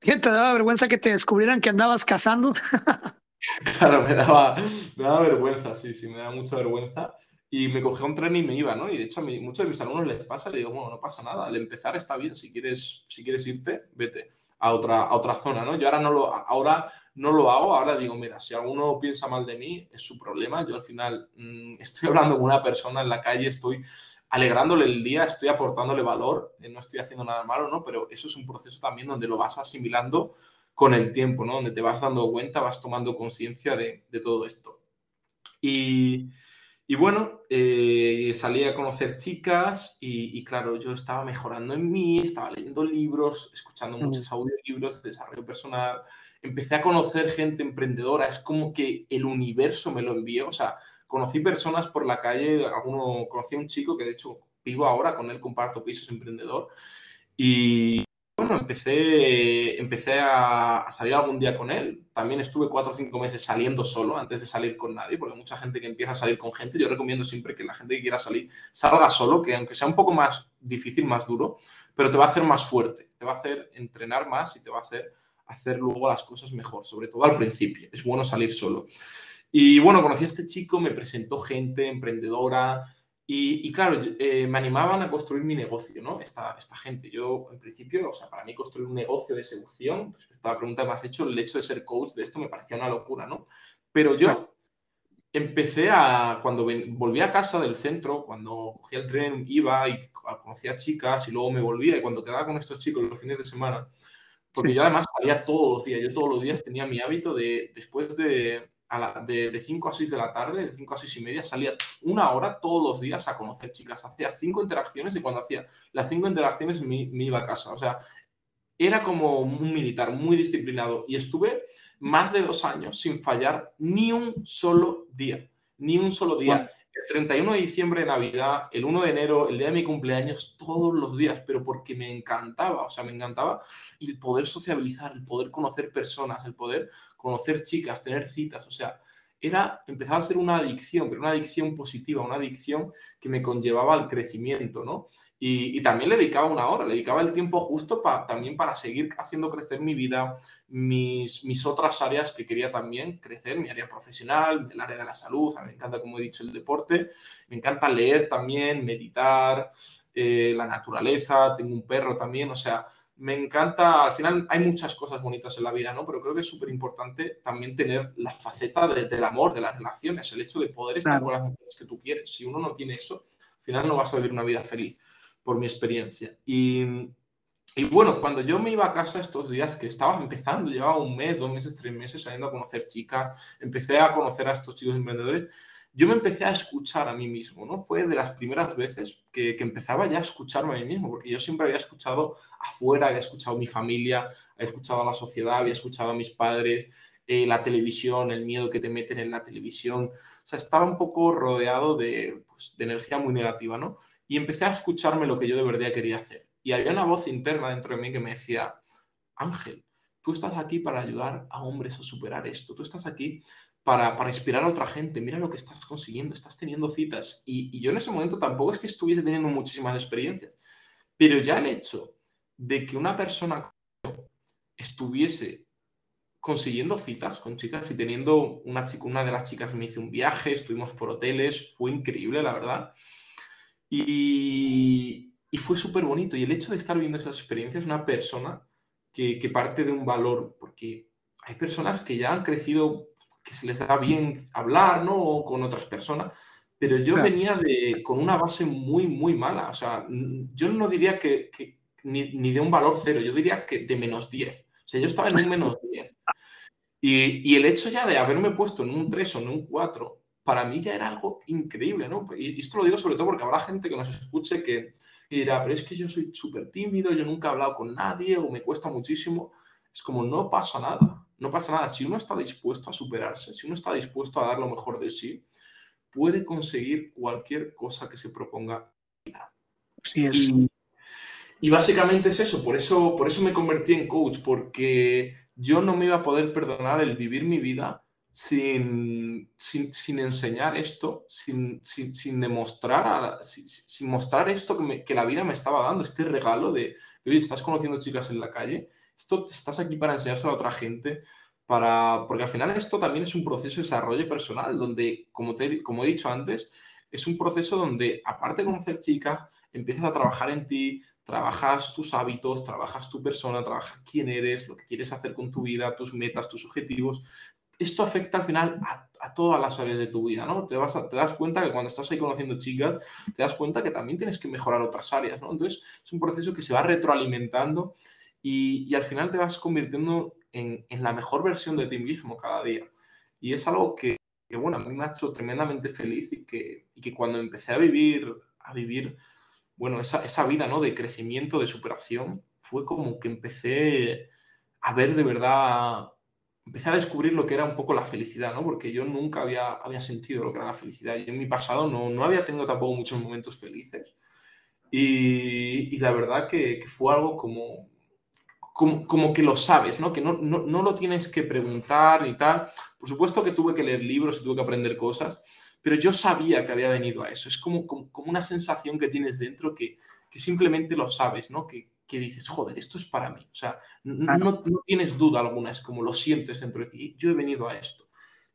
¿Qué te daba vergüenza que te descubrieran que andabas cazando? Claro, me daba, me vergüenza, sí, sí, me daba mucha vergüenza. Y me cogía un tren y me iba, ¿no? Y de hecho a muchos de mis alumnos les pasa, le digo, bueno, no pasa nada, al empezar está bien, si quieres, si quieres irte, vete a otra, a otra zona, ¿no? Yo ahora no, lo, ahora no lo hago, ahora digo, mira, si alguno piensa mal de mí, es su problema, yo al final mm, estoy hablando con una persona en la calle, estoy alegrándole el día, estoy aportándole valor, eh, no estoy haciendo nada malo, ¿no? Pero eso es un proceso también donde lo vas asimilando con el tiempo, ¿no? Donde te vas dando cuenta, vas tomando conciencia de, todo esto. Y, bueno, eh, salí a conocer chicas y, claro, yo estaba mejorando en mí, estaba leyendo libros, escuchando muchos audiolibros de desarrollo personal, empecé a conocer gente emprendedora, es como que el universo me lo envió, o sea, conocí personas por la calle, alguno, conocí a un chico que de hecho vivo ahora, con él comparto pisos emprendedor, y bueno, empecé, empecé a, salir algún día con él. También estuve cuatro o cinco meses saliendo solo antes de salir con nadie, porque mucha gente que empieza a salir con gente, yo recomiendo siempre que la gente que quiera salir salga solo, que aunque sea un poco más difícil, más duro, pero te va a hacer más fuerte, te va a hacer entrenar más y te va a hacer hacer luego las cosas mejor, sobre todo al principio. Es bueno salir solo. Y bueno, conocí a este chico, me presentó gente emprendedora, y, claro, eh, me animaban a construir mi negocio, ¿no? Esta, esta gente. Yo, en principio, o sea, para mí construir un negocio de seducción, respecto a la pregunta que me has hecho, el hecho de ser coach de esto me parecía una locura, ¿no? Pero yo empecé a, cuando volví a casa del centro, cuando cogía el tren, iba y conocía chicas y luego me volvía y cuando quedaba con estos chicos los fines de semana, Porque yo además salía todos los días, yo todos los días tenía mi hábito de, después de, de, 5 a 6 de la tarde, de 5 a 6 y media, salía una hora todos los días a conocer chicas. Hacía cinco interacciones y cuando hacía las cinco interacciones me, iba a casa. O sea, era como un militar muy disciplinado y estuve más de dos años sin fallar ni un solo día. Ni un solo día. 31 de diciembre de Navidad, el 1 de enero, el día de mi cumpleaños, todos los días, pero porque me encantaba, o sea, me encantaba el poder sociabilizar, el poder conocer personas, el poder conocer chicas, tener citas, o sea, era, empezaba a ser una adicción, pero una adicción positiva, una adicción que me conllevaba al crecimiento, ¿no? Y, también le dedicaba una hora, le dedicaba el tiempo justo para, también para seguir haciendo crecer mi vida, mis, mis otras áreas que quería también crecer, mi área profesional, el área de la salud, a mí me encanta, como he dicho, el deporte, me encanta leer también, meditar, eh, la naturaleza, tengo un perro también, o sea, me encanta, al final hay muchas cosas bonitas en la vida, ¿no? Pero creo que es súper importante también tener la faceta del amor, de las relaciones, el hecho de poder estar con las mujeres que tú quieres. Si uno no tiene eso, al final no vas a vivir una vida feliz, por mi experiencia. Y, y bueno, cuando yo me iba a casa estos días, que estaba empezando, llevaba un mes, dos meses, tres meses saliendo a conocer chicas, empecé a conocer a estos chicos emprendedores, yo me empecé a escuchar a mí mismo, ¿no? Fue de las primeras veces que, empezaba ya a escucharme a mí mismo, porque yo siempre había escuchado afuera, había escuchado a mi familia, había escuchado a la sociedad, había escuchado a mis padres, eh, la televisión, el miedo que te meten en la televisión. O sea, estaba un poco rodeado de, pues, de energía muy negativa, ¿no? Y empecé a escucharme lo que yo de verdad quería hacer. Y había una voz interna dentro de mí que me decía, Ángel, tú estás aquí para ayudar a hombres a superar esto, tú estás aquí para, inspirar a otra gente. Mira lo que estás consiguiendo, estás teniendo citas. Y, yo en ese momento tampoco es que estuviese teniendo muchísimas experiencias, pero ya el hecho de que una persona estuviese consiguiendo citas con chicas y teniendo una chica, una de las chicas me hizo un viaje, estuvimos por hoteles, fue increíble, la verdad. Y, y fue súper bonito. Y el hecho de estar viendo esas experiencias, una persona que, que parte de un valor, porque hay personas que ya han crecido que se les da bien hablar, ¿no? con otras personas. Pero yo venía de, con una base muy, muy mala. O sea, yo no diría que, ni, ni, de un valor cero, yo diría que de menos 10. O sea, yo estaba en un menos 10. Y, y, el hecho ya de haberme puesto en un 3 o en un 4, para mí ya era algo increíble, ¿no? Y, esto lo digo sobre todo porque habrá gente que nos escuche que, que dirá, pero es que yo soy súper tímido, yo nunca he hablado con nadie o me cuesta muchísimo. Es como, no pasa nada no pasa nada. Si uno está dispuesto a superarse, si uno está dispuesto a dar lo mejor de sí, puede conseguir cualquier cosa que se proponga. Así es. Y, básicamente es eso. Por, eso. por eso me convertí en coach, porque yo no me iba a poder perdonar el vivir mi vida sin, sin, enseñar esto, sin, sin demostrar, sin, mostrar esto que, que, la vida me estaba dando, este regalo de, de, oye, estás conociendo chicas en la calle esto estás aquí para enseñárselo a otra gente, para, porque al final esto también es un proceso de desarrollo personal, donde, como, te, como he dicho antes, es un proceso donde, aparte de conocer chicas, empiezas a trabajar en ti, trabajas tus hábitos, trabajas tu persona, trabajas quién eres, lo que quieres hacer con tu vida, tus metas, tus objetivos. Esto afecta al final a, todas las áreas de tu vida, ¿no? Te, vas te das cuenta que cuando estás ahí conociendo chicas, te das cuenta que también tienes que mejorar otras áreas, ¿no? Entonces, es un proceso que se va retroalimentando y, al final te vas convirtiendo en, la mejor versión de ti mismo cada día. Y es algo que, bueno, a mí me ha hecho tremendamente feliz y que, que cuando empecé a vivir, a vivir, bueno, esa, esa vida, ¿no? De crecimiento, de superación, fue como que empecé a ver de verdad, empecé a descubrir lo que era un poco la felicidad, ¿no? Porque yo nunca había, había sentido lo que era la felicidad. Yo en mi pasado no, no había tenido tampoco muchos momentos felices. Y, y la verdad que, que, fue algo como, como, que lo sabes, ¿no? Que no, no, lo tienes que preguntar y tal. Por supuesto que tuve que leer libros y tuve que aprender cosas, pero yo sabía que había venido a eso. Es como, como, una sensación que tienes dentro que, que simplemente lo sabes, ¿no? Que, que, dices, joder, esto es para mí. O sea, no, no, tienes duda alguna, es como lo sientes dentro de ti. Yo he venido a esto.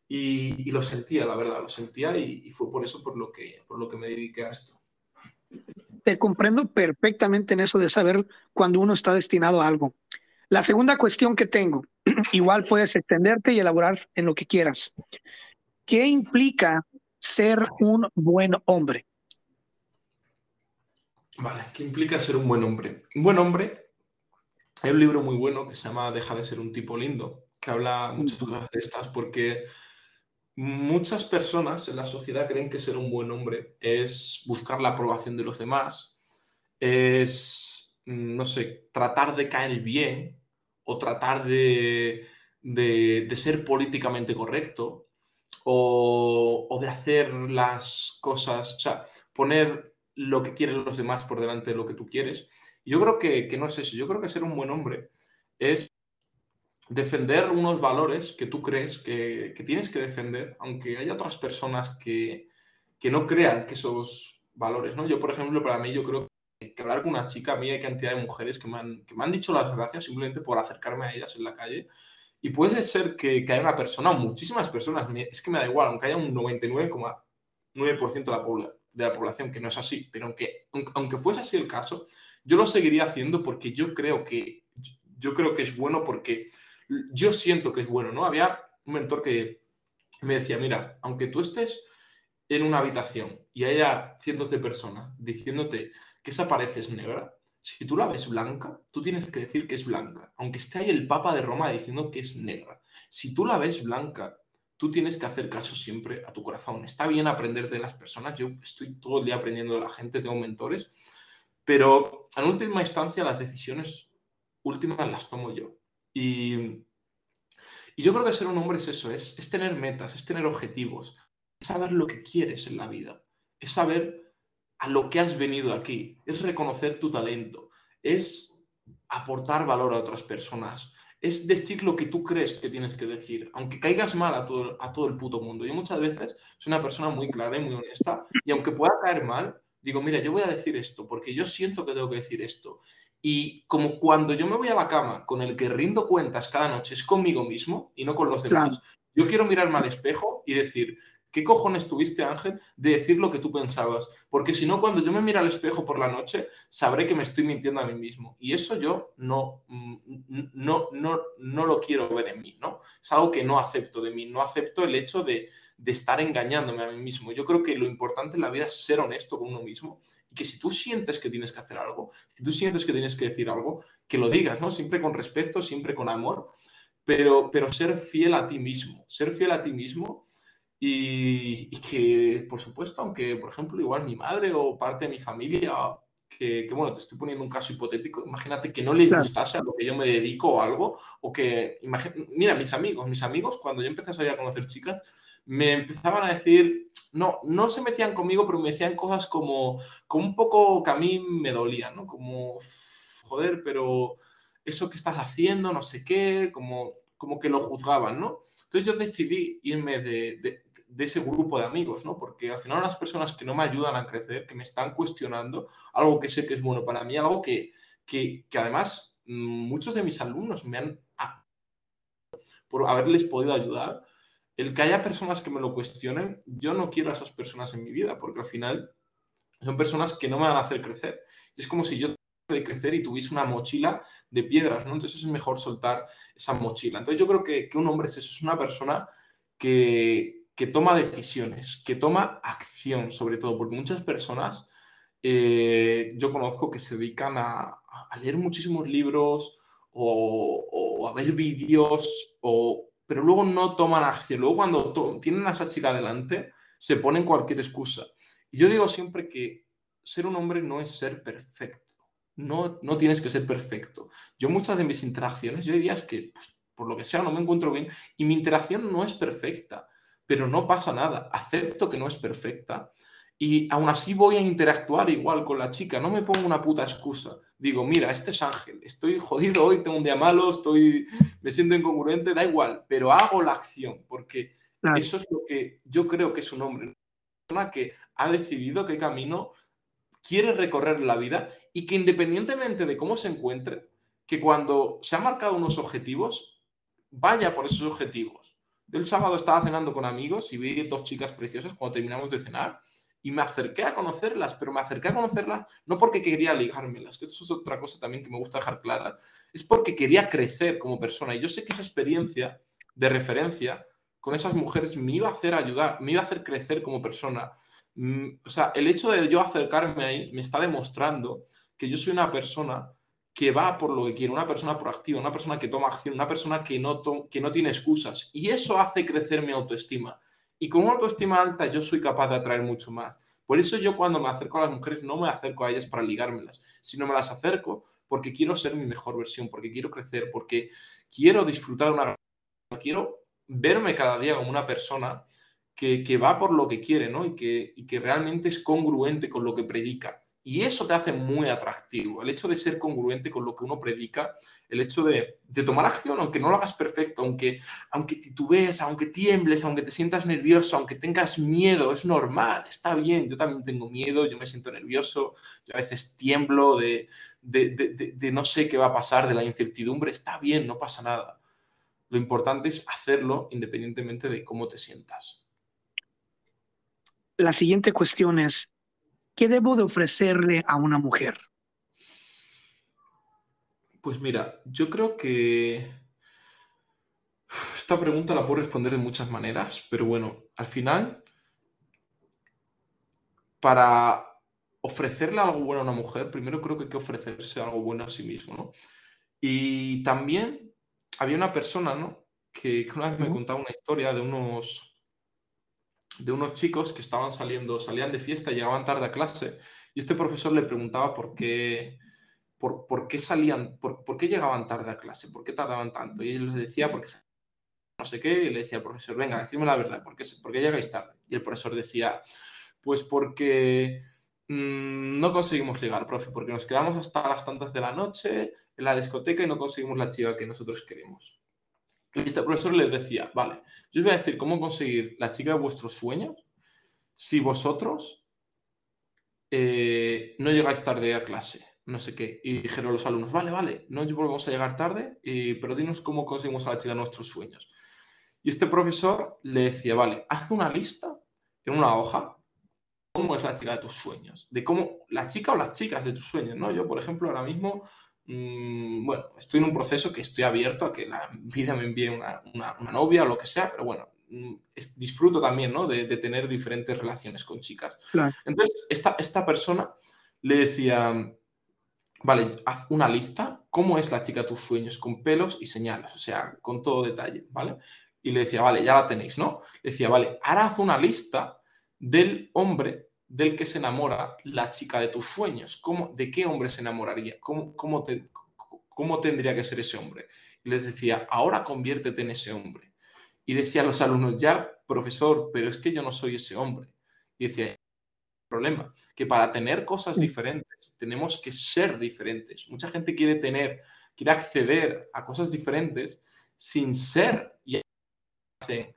Y, y lo sentía, la verdad, lo sentía y, y, fue por eso por lo, que, por lo que me dediqué a esto. Te comprendo perfectamente en eso de saber cuando uno está destinado a algo. La segunda cuestión que tengo, igual puedes extenderte y elaborar en lo que quieras. ¿Qué implica ser un buen hombre? Vale, ¿qué implica ser un buen hombre? Un buen hombre hay un libro muy bueno que se llama Deja de ser un tipo lindo, que habla muchas cosas de estas, porque muchas personas en la sociedad creen que ser un buen hombre es buscar la aprobación de los demás, es, mm, no sé, tratar de caer bien o tratar de, de, ser políticamente correcto o, de hacer las cosas, o sea, poner lo que quieren los demás por delante de lo que tú quieres. yo creo que, que no es eso, yo creo que ser un buen hombre es defender unos valores que tú crees que, tienes que defender, aunque haya otras personas que, no crean que esos valores, ¿no? Yo, por ejemplo, para mí, yo creo que hablar con una chica, a mí hay cantidad de mujeres que me han, que me han dicho las gracias simplemente por acercarme a ellas en la calle. Y puede ser que, que haya una persona, muchísimas personas, es que me da igual, aunque haya un 99,9% de la, de la población que no es así, pero aunque, aunque fuese así el caso, yo lo seguiría haciendo porque yo creo que, yo creo que es bueno porque yo siento que es bueno, ¿no? Había un mentor que me decía, mira, aunque tú estés en una habitación y haya cientos de personas diciéndote que esa pared es negra, si tú la ves blanca, tú tienes que decir que es blanca, aunque esté ahí el Papa de Roma diciendo que es negra. Si tú la ves blanca, tú tienes que hacer caso siempre a tu corazón. Está bien aprender de las personas, yo estoy todo el día aprendiendo de la gente, tengo mentores, pero en última instancia las decisiones últimas las tomo yo. Y, yo creo que ser un hombre es eso, es, es tener metas, es tener objetivos, es saber lo que quieres en la vida, es saber a lo que has venido aquí, es reconocer tu talento, es aportar valor a otras personas, es decir lo que tú crees que tienes que decir, aunque caigas mal a todo, a todo el puto mundo. Yo muchas veces soy una persona muy clara y muy honesta, y aunque pueda caer mal, digo, mira, yo voy a decir esto, porque yo siento que tengo que decir esto. Y como cuando yo me voy a la cama con el que rindo cuentas cada noche es conmigo mismo y no con los demás, yo quiero mirarme al espejo y decir, ¿qué cojones tuviste, Ángel, de decir lo que tú pensabas? Porque si no, cuando yo me miro al espejo por la noche, sabré que me estoy mintiendo a mí mismo. Y eso yo no, mm, no, no, no lo quiero ver en mí, ¿no? Es algo que no acepto de mí, no acepto el hecho de, de estar engañándome a mí mismo. Yo creo que lo importante en la vida es ser honesto con uno mismo que si tú sientes que tienes que hacer algo, si tú sientes que tienes que decir algo, que lo digas, ¿no? Siempre con respeto, siempre con amor, pero, pero ser fiel a ti mismo, ser fiel a ti mismo y, que, por supuesto, aunque, por ejemplo, igual mi madre o parte de mi familia, que, bueno, te estoy poniendo un caso hipotético, imagínate que no le gustase a lo que yo me dedico o algo, o que, mira, mis amigos, mis amigos, cuando yo empecé a salir a conocer chicas, me empezaban a decir, no, no se metían conmigo, pero me decían cosas como, como un poco que a mí me dolían, ¿no? Como, joder, pero eso que estás haciendo, no sé qué, como, como que lo juzgaban, ¿no? Entonces yo decidí irme de, ese grupo de amigos, ¿no? Porque al final las personas que no me ayudan a crecer, que me están cuestionando algo que sé que es bueno para mí, algo que, que, que además mm, muchos de mis alumnos me han, por haberles podido ayudar, el que haya personas que me lo cuestionen, yo no quiero a esas personas en mi vida, porque al final son personas que no me van a hacer crecer. Es como si yo de crecer y tuviese una mochila de piedras, ¿no? Entonces es mejor soltar esa mochila. Entonces yo creo que, un hombre es eso, es una persona que, toma decisiones, que toma acción, sobre todo, porque muchas personas eh, yo conozco que se dedican a, leer muchísimos libros o, o a ver vídeos o pero luego no toman acción. Luego cuando tienen a esa chica delante, se ponen cualquier excusa. Y yo digo siempre que ser un hombre no es ser perfecto. No, no tienes que ser perfecto. Yo muchas de mis interacciones, yo hay días que pues, por lo que sea no me encuentro bien y mi interacción no es perfecta, pero no pasa nada. Acepto que no es perfecta y aún así voy a interactuar igual con la chica. No me pongo una puta excusa digo, mira, este es Ángel, estoy jodido hoy, tengo un día malo, estoy, me siento incongruente, da igual, pero hago la acción, porque eso es lo que yo creo que es un hombre, una persona que ha decidido qué camino quiere recorrer la vida y que independientemente de cómo se encuentre, que cuando se ha marcado unos objetivos, vaya por esos objetivos. Yo el sábado estaba cenando con amigos y vi dos chicas preciosas cuando terminamos de cenar y me acerqué a conocerlas, pero me acerqué a conocerlas no porque quería ligármelas, que esto es otra cosa también que me gusta dejar clara, es porque quería crecer como persona. Y yo sé que esa experiencia de referencia con esas mujeres me iba a hacer ayudar, me iba a hacer crecer como persona. Mm, o sea, el hecho de yo acercarme ahí me está demostrando que yo soy una persona que va por lo que quiere, una persona proactiva, una persona que toma acción, una persona que no, que no tiene excusas. Y eso hace crecer mi autoestima. Y con una autoestima alta yo soy capaz de atraer mucho más. Por eso yo cuando me acerco a las mujeres no me acerco a ellas para ligármelas, sino me las acerco porque quiero ser mi mejor versión, porque quiero crecer, porque quiero disfrutar una... Quiero verme cada día como una persona que, va por lo que quiere, ¿no? Y que, y que realmente es congruente con lo que predica. Y eso te hace muy atractivo, el hecho de ser congruente con lo que uno predica, el hecho de, tomar acción, aunque no lo hagas perfecto, aunque, aunque titubees, aunque tiembles, aunque te sientas nervioso, aunque tengas miedo, es normal, está bien, yo también tengo miedo, yo me siento nervioso, yo a veces tiemblo de, de no sé qué va a pasar, de la incertidumbre, está bien, no pasa nada. Lo importante es hacerlo independientemente de cómo te sientas. La siguiente cuestión es, ¿qué debo de ofrecerle a una mujer? Pues mira, yo creo que esta pregunta la puedo responder de muchas maneras, pero bueno, al final, para ofrecerle algo bueno a una mujer, primero creo que hay que ofrecerse algo bueno a sí mismo, ¿no? Y también había una persona, ¿no? Que, una vez me contaba una historia de unos, de unos chicos que estaban saliendo, salían de fiesta llegaban tarde a clase. Y este profesor le preguntaba por qué, por, por qué salían, por, por, qué llegaban tarde a clase, por qué tardaban tanto. Y él les decía, porque no sé qué, y le decía al profesor, venga, decime la verdad, ¿por qué, por qué llegáis tarde? Y el profesor decía, pues porque mm, no conseguimos llegar, profe, porque nos quedamos hasta las tantas de la noche en la discoteca y no conseguimos la chica que nosotros queremos. Y este profesor les decía, vale, yo os voy a decir cómo conseguir la chica de vuestros sueños si vosotros eh, no llegáis tarde a clase, no sé qué. Y dijeron los alumnos, vale, vale, no volvemos a llegar tarde, pero dinos cómo conseguimos a la chica de nuestros sueños. Y este profesor le decía, vale, haz una lista en una hoja, cómo es la chica de tus sueños, de cómo, la chica o las chicas de tus sueños, ¿no? Yo, por ejemplo, ahora mismo Mm, bueno, estoy en un proceso que estoy abierto a que la vida me envíe una, novia o lo que sea, pero bueno, mm, disfruto también, ¿no? De, tener diferentes relaciones con chicas. Entonces, esta, esta persona le decía, vale, haz una lista, ¿cómo es la chica de tus sueños? Con pelos y señales, o sea, con todo detalle, ¿vale? Y le decía, vale, ya la tenéis, ¿no? Le decía, vale, ahora haz una lista del hombre del que se enamora la chica de tus sueños. ¿Cómo, ¿De qué hombre se enamoraría? ¿Cómo, cómo, te, ¿Cómo tendría que ser ese hombre? Y les decía, ahora conviértete en ese hombre. Y decía a los alumnos, ya, profesor, pero es que yo no soy ese hombre. Y decía, problema, que para tener cosas diferentes tenemos que ser diferentes. Mucha gente quiere tener, quiere acceder a cosas diferentes sin ser y hacen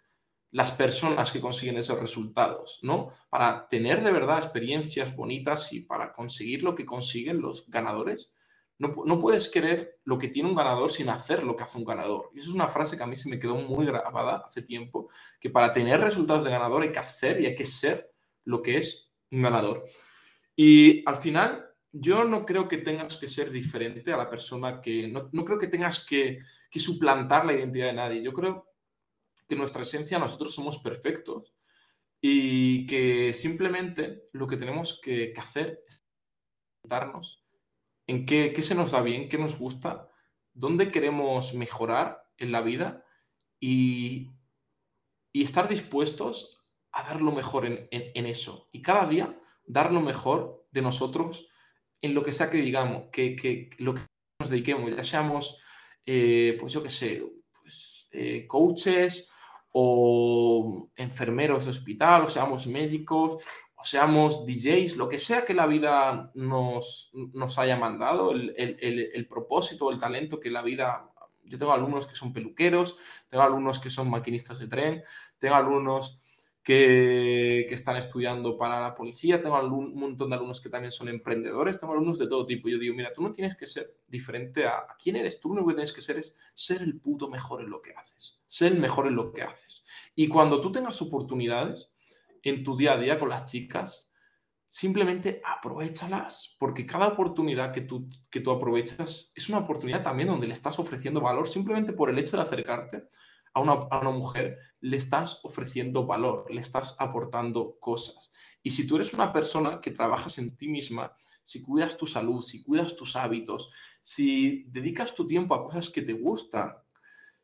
las personas que consiguen esos resultados, ¿no? Para tener de verdad experiencias bonitas y para conseguir lo que consiguen los ganadores, no, no, puedes querer lo que tiene un ganador sin hacer lo que hace un ganador. Y eso es una frase que a mí se me quedó muy grabada hace tiempo, que para tener resultados de ganador hay que hacer y hay que ser lo que es un ganador. Y al final, yo no creo que tengas que ser diferente a la persona que, no, no creo que tengas que, que suplantar la identidad de nadie. Yo creo que nuestra esencia nosotros somos perfectos y que simplemente lo que tenemos que, hacer es darnos en qué, se nos da bien, qué nos gusta, dónde queremos mejorar en la vida y, estar dispuestos a dar lo mejor en, eso. Y cada día dar lo mejor de nosotros en lo que sea que digamos, que, lo que nos dediquemos, ya seamos, eh, pues yo qué sé, pues, eh, coaches o enfermeros de hospital, o seamos médicos, o seamos DJs, lo que sea que la vida nos, nos haya mandado, el, el, el, propósito, el talento que la vida... Yo tengo alumnos que son peluqueros, tengo alumnos que son maquinistas de tren, tengo alumnos que, están estudiando para la policía, tengo un montón de alumnos que también son emprendedores, tengo alumnos de todo tipo. Yo digo, mira, tú no tienes que ser diferente a, a quién eres, tú lo único que tienes que ser es ser el puto mejor en lo que haces, ser el mejor en lo que haces. Y cuando tú tengas oportunidades en tu día a día con las chicas, simplemente aprovechalas, porque cada oportunidad que tú, que tú aprovechas es una oportunidad también donde le estás ofreciendo valor, simplemente por el hecho de acercarte a una, mujer le estás ofreciendo valor, le estás aportando cosas. Y si tú eres una persona que trabajas en ti misma, si cuidas tu salud, si cuidas tus hábitos, si dedicas tu tiempo a cosas que te gustan,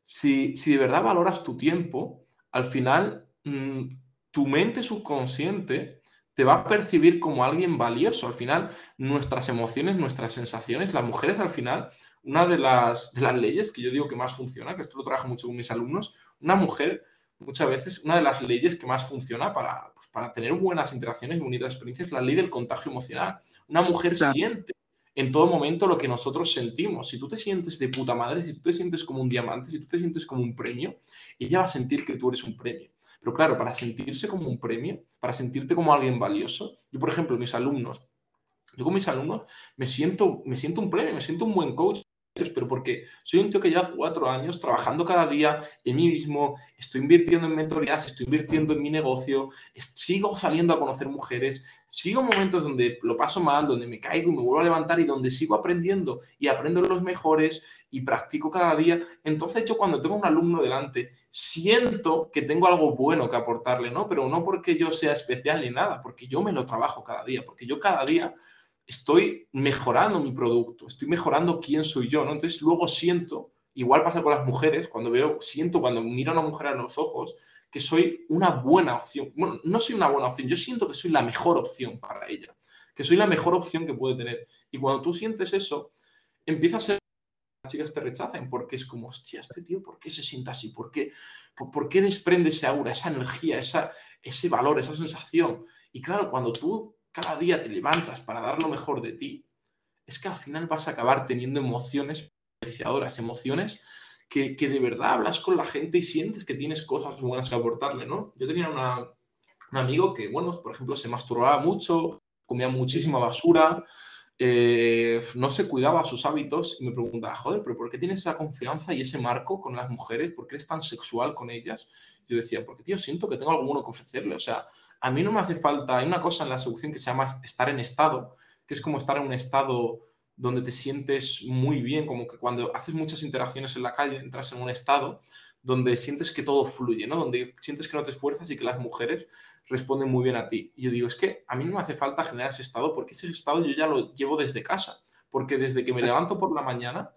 si, de verdad valoras tu tiempo, al final mm, tu mente subconsciente te va a percibir como alguien valioso. Al final, nuestras emociones, nuestras sensaciones, las mujeres al final, una de las, de las leyes que yo digo que más funciona, que esto lo trabajo mucho con mis alumnos, una mujer muchas veces, una de las leyes que más funciona para, pues, para tener buenas interacciones y bonitas experiencias es la ley del contagio emocional. Una mujer siente en todo momento lo que nosotros sentimos. Si tú te sientes de puta madre, si tú te sientes como un diamante, si tú te sientes como un premio, ella va a sentir que tú eres un premio. Pero claro, para sentirse como un premio, para sentirte como alguien valioso, yo por ejemplo, mis alumnos, yo con mis alumnos me siento, me siento un premio, me siento un buen coach, pero porque soy un tío que lleva cuatro años trabajando cada día en mí mismo, estoy invirtiendo en mentorías, estoy invirtiendo en mi negocio, sigo saliendo a conocer mujeres, sigo momentos donde lo paso mal, donde me caigo y me vuelvo a levantar y donde sigo aprendiendo y aprendo los mejores y practico cada día. Entonces yo cuando tengo un alumno delante, siento que tengo algo bueno que aportarle, ¿no? Pero no porque yo sea especial ni nada, porque yo me lo trabajo cada día, porque yo cada día estoy mejorando mi producto, estoy mejorando quién soy yo, ¿no? Entonces luego siento, igual pasa con las mujeres, cuando veo, siento cuando miro a una mujer a los ojos, que soy una buena opción. Bueno, no soy una buena opción, yo siento que soy la mejor opción para ella, que soy la mejor opción que puede tener. Y cuando tú sientes eso, empieza a ser las chicas te rechacen porque es como, hostia, este tío, ¿por qué se sienta así? ¿Por qué, por, qué desprende ese aura, esa energía, esa, ese valor, esa sensación? Y claro, cuando tú cada día te levantas para dar lo mejor de ti, es que al final vas a acabar teniendo emociones apreciadoras, emociones que, de verdad hablas con la gente y sientes que tienes cosas buenas que aportarle, ¿no? Yo tenía un amigo que, bueno, por ejemplo, se masturbaba mucho, comía muchísima basura, eh, no se cuidaba sus hábitos y me preguntaba, joder, pero ¿por qué tienes esa confianza y ese marco con las mujeres? ¿Por qué eres tan sexual con ellas? Yo decía, porque, tío, siento que tengo algo bueno que ofrecerle. O sea, a mí no me hace falta, hay una cosa en la seducción que se llama estar en estado, que es como estar en un estado donde te sientes muy bien, como que cuando haces muchas interacciones en la calle entras en un estado donde sientes que todo fluye, ¿no? Donde sientes que no te esfuerzas y que las mujeres responden muy bien a ti. Y yo digo, es que a mí no me hace falta generar ese estado porque ese estado yo ya lo llevo desde casa, porque desde que me levanto por la mañana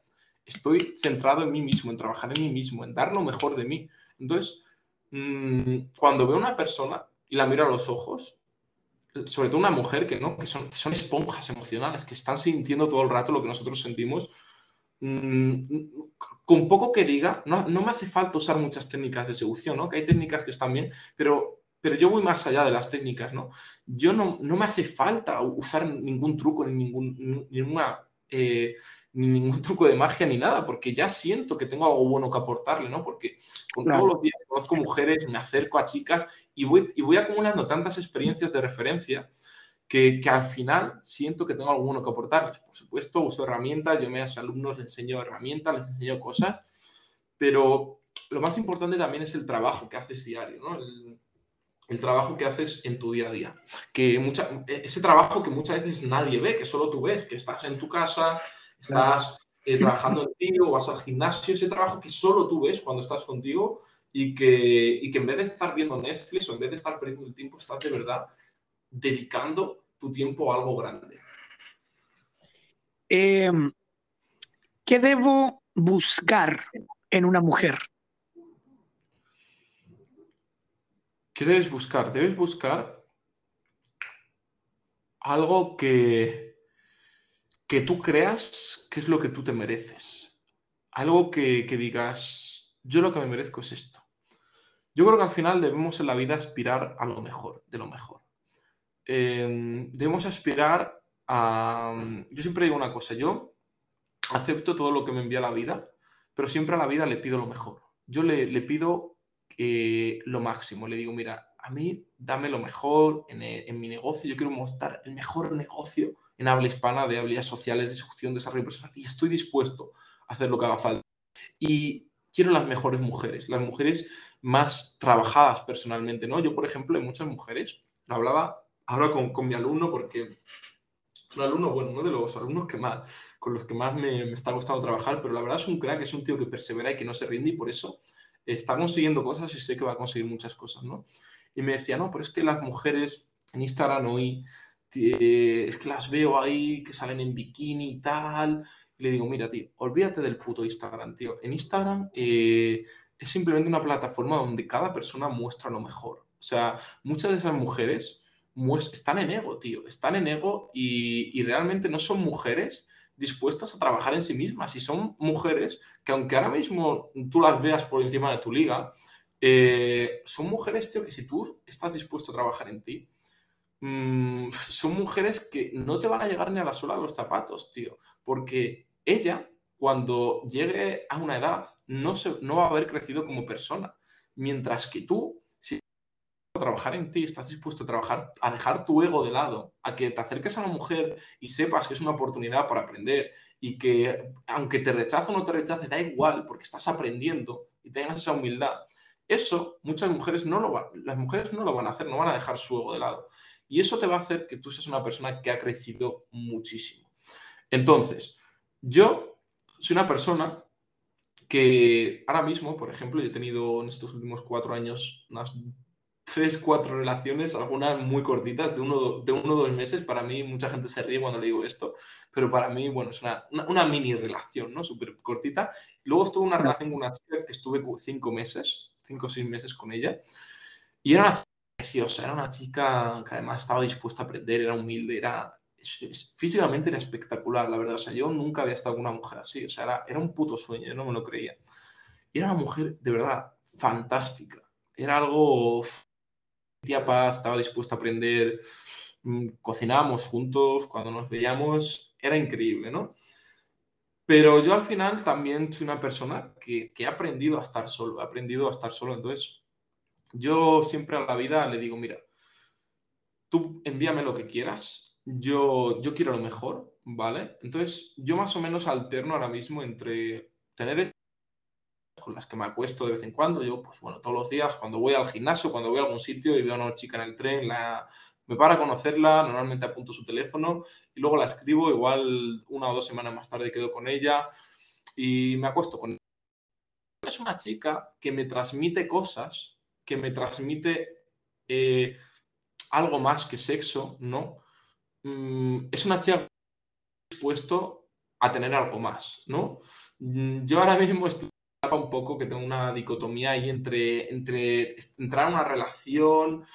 estoy centrado en mí mismo, en trabajar en mí mismo, en dar lo mejor de mí. Entonces, mm, cuando veo una persona y la miro a los ojos, sobre todo una mujer que, ¿no? que son, son esponjas emocionales, que están sintiendo todo el rato lo que nosotros sentimos, mm, con poco que diga, no, no, me hace falta usar muchas técnicas de seducción, ¿no? que hay técnicas que están bien, pero, pero yo voy más allá de las técnicas. ¿no? Yo no, no me hace falta usar ningún truco, ni ningún, ninguna... Eh, ni ningún truco de magia ni nada, porque ya siento que tengo algo bueno que aportarle, ¿no? Porque con todos los días conozco mujeres, me acerco a chicas y voy, y voy acumulando tantas experiencias de referencia que, que, al final siento que tengo algo bueno que aportarles. Por supuesto, uso herramientas, yo me a mis alumnos les enseño herramientas, les enseño cosas, pero lo más importante también es el trabajo que haces diario, ¿no? El, el trabajo que haces en tu día a día. Que mucha, ese trabajo que muchas veces nadie ve, que solo tú ves, que estás en tu casa, estás eh, trabajando en ti o vas al gimnasio, ese trabajo que solo tú ves cuando estás contigo y que, y que en vez de estar viendo Netflix o en vez de estar perdiendo el tiempo, estás de verdad dedicando tu tiempo a algo grande. Em, ¿Qué debo buscar en una mujer? ¿Qué debes buscar? Debes buscar algo que, que tú creas que es lo que tú te mereces. Algo que, digas, yo lo que me merezco es esto. Yo creo que al final debemos en la vida aspirar a lo mejor, de lo mejor. Em, debemos aspirar a... Yo siempre digo una cosa, yo acepto todo lo que me envía la vida, pero siempre a la vida le pido lo mejor. Yo le, pido lo máximo, le digo, mira, a mí dame lo mejor en, en mi negocio, yo quiero mostrar el mejor negocio en habla hispana de habilidades sociales, de ejecución, desarrollo personal. Y estoy dispuesto a hacer lo que haga falta. Y quiero las mejores mujeres, las mujeres más trabajadas personalmente, ¿no? Yo, por ejemplo, hay muchas mujeres, lo hablaba ahora con, con mi alumno porque es un alumno, bueno, uno de los alumnos que más, con los que más me, está gustando trabajar, pero la verdad es un crack, es un tío que persevera y que no se rinde y por eso está consiguiendo cosas y sé que va a conseguir muchas cosas, ¿no? Y me decía, no, pero es que las mujeres en Instagram hoy es que las veo ahí que salen en bikini y tal, y le digo, mira, tío, olvídate del puto Instagram, tío. En Instagram eh, es simplemente una plataforma donde cada persona muestra lo mejor. O sea, muchas de esas mujeres están en ego, tío. Están en ego y, realmente no son mujeres dispuestas a trabajar en sí mismas. Y son mujeres que aunque ahora mismo tú las veas por encima de tu liga, eh, son mujeres, tío, que si tú estás dispuesto a trabajar en ti, mm, son mujeres que no te van a llegar ni a la suela de los zapatos, tío. Porque ella, cuando llegue a una edad, no, se, no va a haber crecido como persona. Mientras que tú, si estás a trabajar en ti, estás dispuesto a trabajar, a dejar tu ego de lado, a que te acerques a una mujer y sepas que es una oportunidad para aprender y que aunque te rechace o no te rechace, da igual porque estás aprendiendo y tengas esa humildad. Eso muchas mujeres no lo van, las mujeres no lo van a hacer, no van a dejar su ego de lado. Y eso te va a hacer que tú seas una persona que ha crecido muchísimo. Entonces, yo soy una persona que ahora mismo, por ejemplo, he tenido en estos últimos cuatro años unas tres, cuatro relaciones, algunas muy cortitas, de uno, de uno o dos meses. Para mí, mucha gente se ríe cuando le digo esto, pero para mí, bueno, es una, una, mini relación, ¿no? Súper cortita. Luego estuve una relación con una chica que estuve cinco meses, cinco o seis meses con ella, y era una preciosa, era una chica que además estaba dispuesta a aprender, era humilde, era, físicamente era espectacular, la verdad. O sea, yo nunca había estado con una mujer así. O sea, era, un puto sueño, yo no me lo creía. Era una mujer de verdad fantástica. Era algo. Tía paz, estaba dispuesta a aprender. Mm, cocinábamos juntos, cuando nos veíamos, era increíble, ¿no? Pero yo al final también soy una persona que, que he aprendido a estar solo, he aprendido a estar solo. Entonces, yo siempre a la vida le digo, mira, tú envíame lo que quieras, yo, yo quiero lo mejor, ¿vale? Entonces, yo más o menos alterno ahora mismo entre tener con las que me acuesto de vez en cuando. Yo, pues bueno, todos los días, cuando voy al gimnasio, cuando voy a algún sitio y veo a una chica en el tren, me para a conocerla, normalmente apunto su teléfono y luego la escribo, igual una o dos semanas más tarde quedo con ella y me acuesto con ella. Es una chica que me transmite cosas, que me transmite eh, algo más que sexo, ¿no? Mm, es una chica dispuesto a tener algo más, ¿no? Mm, yo ahora mismo estoy un poco que tengo una dicotomía ahí entre, entre entrar en una relación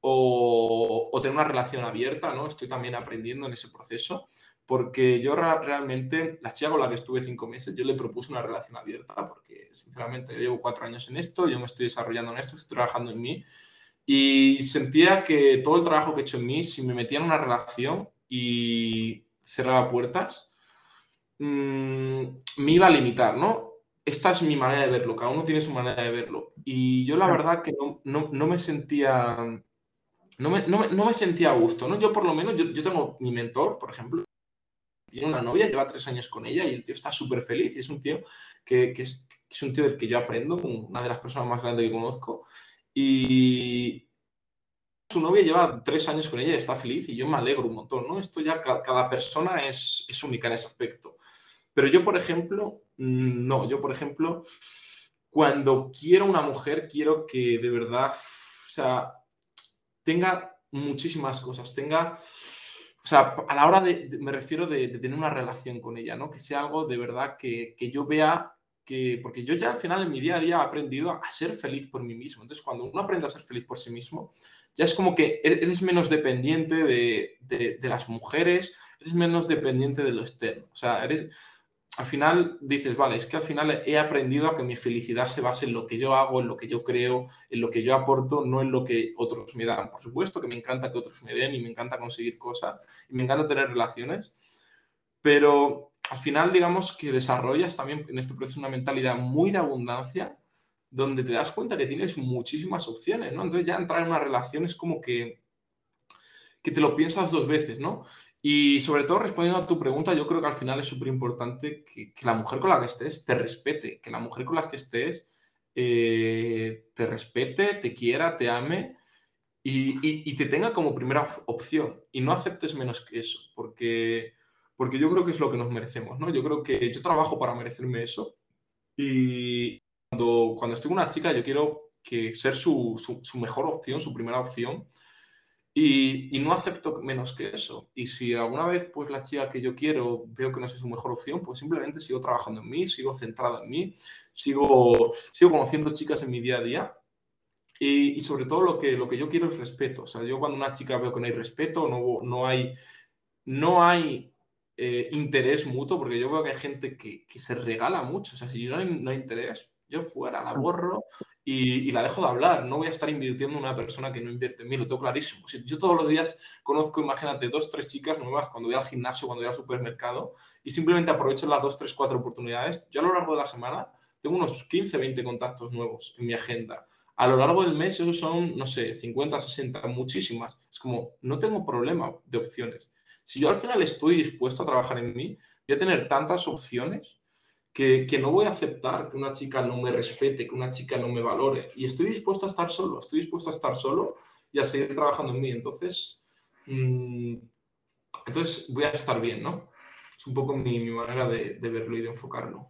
o, tener una relación abierta, ¿no? Estoy también aprendiendo en ese proceso, porque yo realmente, la chica con la que estuve cinco meses, yo le propuse una relación abierta, porque sinceramente yo llevo cuatro años en esto, yo me estoy desarrollando en esto, estoy trabajando en mí, y sentía que todo el trabajo que he hecho en mí, si me metía en una relación y cerraba puertas, mm, me iba a limitar, ¿no? Esta es mi manera de verlo, cada uno tiene su manera de verlo. Y yo la verdad que no, me sentía... No me, sentía a gusto, ¿no? Yo por lo menos, yo, tengo mi mentor, por ejemplo, tiene una novia, lleva tres años con ella y el tío está súper feliz y es un tío que, es, un tío del que yo aprendo, una de las personas más grandes que conozco y su novia lleva tres años con ella y está feliz y yo me alegro un montón, ¿no? Esto ya cada, persona es, es, única en ese aspecto. Pero yo, por ejemplo, mm, no, yo, por ejemplo, cuando quiero una mujer, quiero que de verdad, o sea, tenga muchísimas cosas, tenga, o sea, a la hora de, me refiero de, de, tener una relación con ella, ¿no? Que sea algo de verdad que, que yo vea que, porque yo ya al final en mi día a día he aprendido a ser feliz por mí mismo. Entonces, cuando uno aprende a ser feliz por sí mismo, ya es como que e-, eres menos dependiente de, de, las mujeres, eres menos dependiente de lo externo. O sea, eres, al final dices, vale, es que al final he aprendido a que mi felicidad se base en lo que yo hago, en lo que yo creo, en lo que yo aporto, no en lo que otros me dan. Por supuesto que me encanta que otros me den y me encanta conseguir cosas y me encanta tener relaciones, pero al final, digamos que desarrollas también en este proceso una mentalidad muy de abundancia, donde te das cuenta que tienes muchísimas opciones, ¿no? Entonces ya entrar en una relación es como que, que te lo piensas dos veces, ¿no? Y sobre todo, respondiendo a tu pregunta, yo creo que al final es súper importante que, la mujer con la que estés te respete, que la mujer con la que estés eh, te respete, te quiera, te ame y, y te tenga como primera opción y no aceptes menos que eso, porque porque yo creo que es lo que nos merecemos, ¿no? Yo creo que yo trabajo para merecerme eso y cuando, cuando estoy con una chica yo quiero que ser su, su, mejor opción, su primera opción Y, no acepto menos que eso. Y si alguna vez, pues la chica que yo quiero veo que no es su mejor opción, pues simplemente sigo trabajando en mí, sigo centrado en mí, sigo, sigo conociendo chicas en mi día a día. Y, sobre todo lo que, lo que yo quiero es respeto. O sea, yo cuando una chica veo que no hay respeto, no, no hay, no hay eh, interés mutuo, porque yo veo que hay gente que, que se regala mucho. O sea, si no hay, no hay interés, yo fuera, la borro y, la dejo de hablar. No voy a estar invirtiendo en una persona que no invierte en mí, lo tengo clarísimo. yo todos los días conozco, imagínate, dos, tres chicas nuevas cuando voy al gimnasio, cuando voy al supermercado y simplemente aprovecho las dos, tres, cuatro oportunidades. Yo a lo largo de la semana tengo unos 15, 20 contactos nuevos en mi agenda. A lo largo del mes esos son, no sé, 50, 60, muchísimas. Es como, no tengo problema de opciones. Si yo al final estoy dispuesto a trabajar en mí, voy a tener tantas opciones que, no voy a aceptar que una chica no me respete, que una chica no me valore. Y estoy dispuesto a estar solo, estoy dispuesto a estar solo y a seguir trabajando en mí. Entonces, mm, entonces voy a estar bien, ¿no? Es un poco mi, manera de, verlo y de enfocarlo.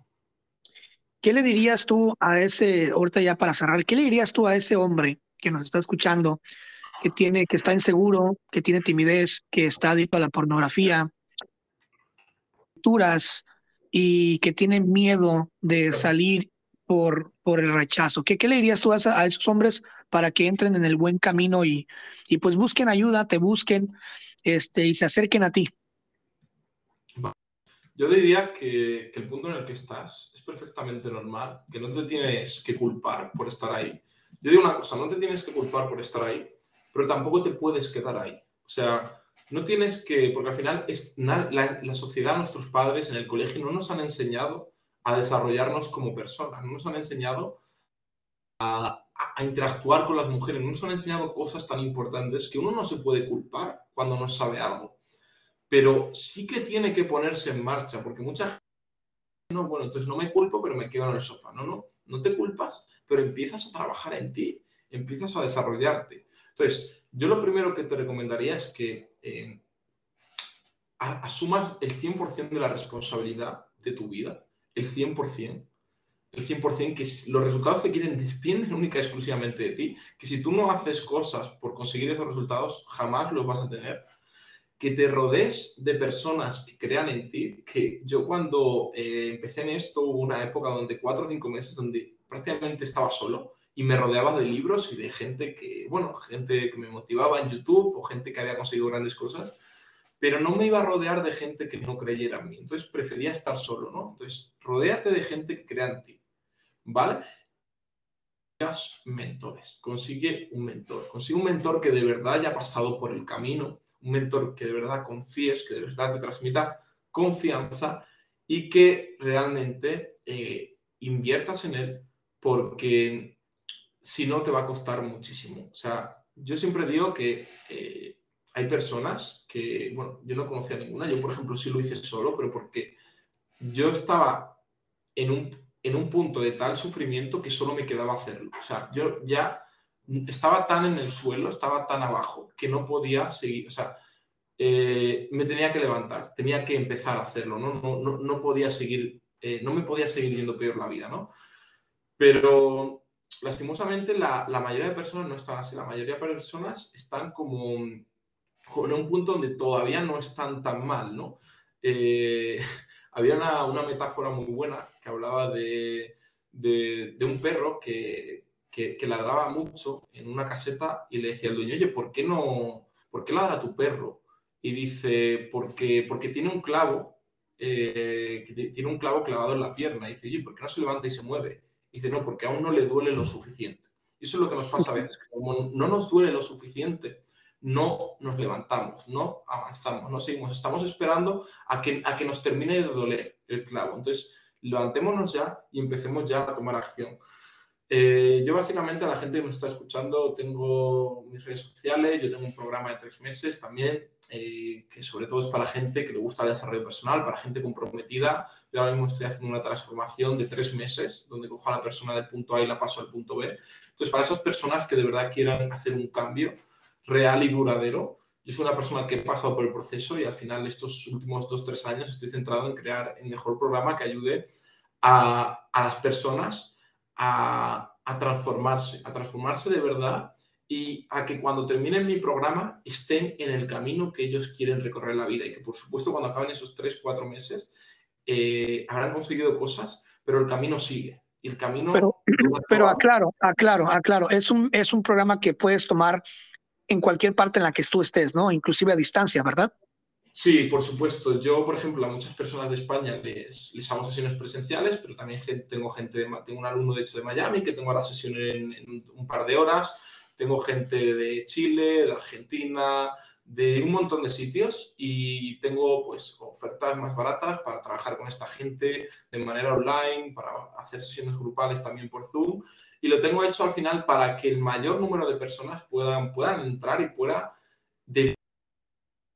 ¿Qué le dirías tú a ese, ahorita ya para cerrar, qué le dirías tú a ese hombre que nos está escuchando, que tiene, que está inseguro, que tiene timidez, que está adicto a la pornografía, y que tienen miedo de salir por, por el rechazo. ¿Qué, ¿Qué le dirías tú a, esos hombres para que entren en el buen camino y, y pues busquen ayuda, te busquen este, y se acerquen a ti? Yo diría que, que, el punto en el que estás es perfectamente normal, que no te tienes que culpar por estar ahí. Yo digo una cosa, no te tienes que culpar por estar ahí, pero tampoco te puedes quedar ahí. O sea, no tienes que, porque al final es, la, sociedad, nuestros padres en el colegio no nos han enseñado a desarrollarnos como personas, no nos han enseñado a, interactuar con las mujeres, no nos han enseñado cosas tan importantes que uno no se puede culpar cuando no sabe algo. Pero sí que tiene que ponerse en marcha, porque mucha gente, no, bueno, entonces no me culpo, pero me quedo en el sofá. No, no, no te culpas, pero empiezas a trabajar en ti, empiezas a desarrollarte. Entonces, yo lo primero que te recomendaría es que eh, asumas el 100% de la responsabilidad de tu vida, el 100%, el 100% que los resultados que quieren dependen única y exclusivamente de ti, que si tú no haces cosas por conseguir esos resultados, jamás los vas a tener, que te rodees de personas que crean en ti, que yo cuando eh, empecé en esto hubo una época donde cuatro o cinco meses donde prácticamente estaba solo, y me rodeaba de libros y de gente que, bueno, gente que me motivaba en YouTube o gente que había conseguido grandes cosas, pero no me iba a rodear de gente que no creyera en mí. Entonces prefería estar solo, ¿no? Entonces, rodéate de gente que crea en ti, ¿vale? mentores, consigue un mentor, consigue un mentor que de verdad haya pasado por el camino, un mentor que de verdad confíes, que de verdad te transmita confianza y que realmente eh, inviertas en él porque si no te va a costar muchísimo. O sea, yo siempre digo que eh, hay personas que, bueno, yo no conocía ninguna, yo por ejemplo sí lo hice solo, pero porque yo estaba en un, en un punto de tal sufrimiento que solo me quedaba hacerlo. O sea, yo ya estaba tan en el suelo, estaba tan abajo, que no podía seguir, o sea, eh, me tenía que levantar, tenía que empezar a hacerlo, no, no, no, podía seguir, eh, no me podía seguir yendo peor la vida, ¿no? Pero lastimosamente la, mayoría de personas no están así, la mayoría de personas están como, en un punto donde todavía no están tan mal, ¿no? Eh, había una, metáfora muy buena que hablaba de, un perro que, que, ladraba mucho en una caseta y le decía al dueño, oye, ¿por qué no, por qué ladra tu perro? Y dice, porque, porque tiene un clavo, eh, que tiene un clavo clavado en la pierna. Y dice, oye, ¿por qué no se levanta y se mueve? Dice, no, porque aún no le duele lo suficiente. Y eso es lo que nos pasa a veces, como no nos duele lo suficiente, no nos levantamos, no avanzamos, no seguimos, estamos esperando a que, a que nos termine de doler el clavo. Entonces, levantémonos ya y empecemos ya a tomar acción. Eh, yo básicamente a la gente que me está escuchando tengo mis redes sociales, yo tengo un programa de tres meses también, eh, que sobre todo es para gente que le gusta el desarrollo personal, para gente comprometida. Yo ahora mismo estoy haciendo una transformación de tres meses, donde cojo a la persona del punto A y la paso al punto B. Entonces, para esas personas que de verdad quieran hacer un cambio real y duradero, yo soy una persona que he pasado por el proceso y al final estos últimos dos, tres años estoy centrado en crear el mejor programa que ayude a, a las personas a, transformarse, a transformarse de verdad y a que cuando terminen mi programa estén en el camino que ellos quieren recorrer la vida y que por supuesto cuando acaben esos tres, cuatro meses eh, habrán conseguido cosas, pero el camino sigue. Y el camino... Pero, pero aclaro, aclaro, aclaro, es un, es un programa que puedes tomar en cualquier parte en la que tú estés, ¿no? Inclusive a distancia, ¿verdad? Sí, por supuesto. Yo, por ejemplo, a muchas personas de España les, les hago sesiones presenciales, pero también tengo gente, tengo un alumno de hecho de Miami que tengo la sesión en, un par de horas, tengo gente de Chile, de Argentina, de un montón de sitios y tengo pues ofertas más baratas para trabajar con esta gente de manera online, para hacer sesiones grupales también por Zoom y lo tengo hecho al final para que el mayor número de personas puedan, puedan entrar y pueda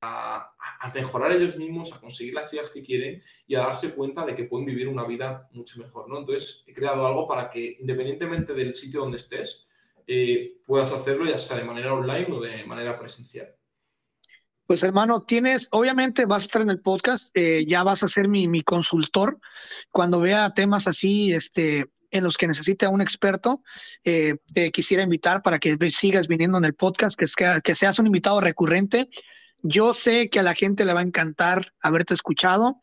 a, a, mejorar ellos mismos, a conseguir las ideas que quieren y a darse cuenta de que pueden vivir una vida mucho mejor, ¿no? Entonces, he creado algo para que, independientemente del sitio donde estés, eh, puedas hacerlo ya sea de manera online o de manera presencial. Pues hermano, tienes, obviamente vas a estar en el podcast, eh, ya vas a ser mi, mi, consultor. Cuando vea temas así, este, en los que necesite a un experto, eh, te quisiera invitar para que sigas viniendo en el podcast, que, que seas un invitado recurrente yo sé que a la gente le va a encantar haberte escuchado.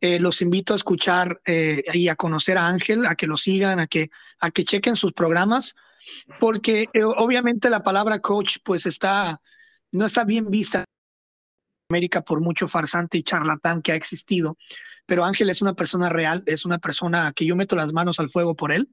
Eh, los invito a escuchar eh, y a conocer a Ángel, a que lo sigan, a que, a que chequen sus programas, porque eh, obviamente la palabra coach pues está, no está bien vista en América por mucho farsante y charlatán que ha existido, pero Ángel es una persona real, es una persona que yo meto las manos al fuego por él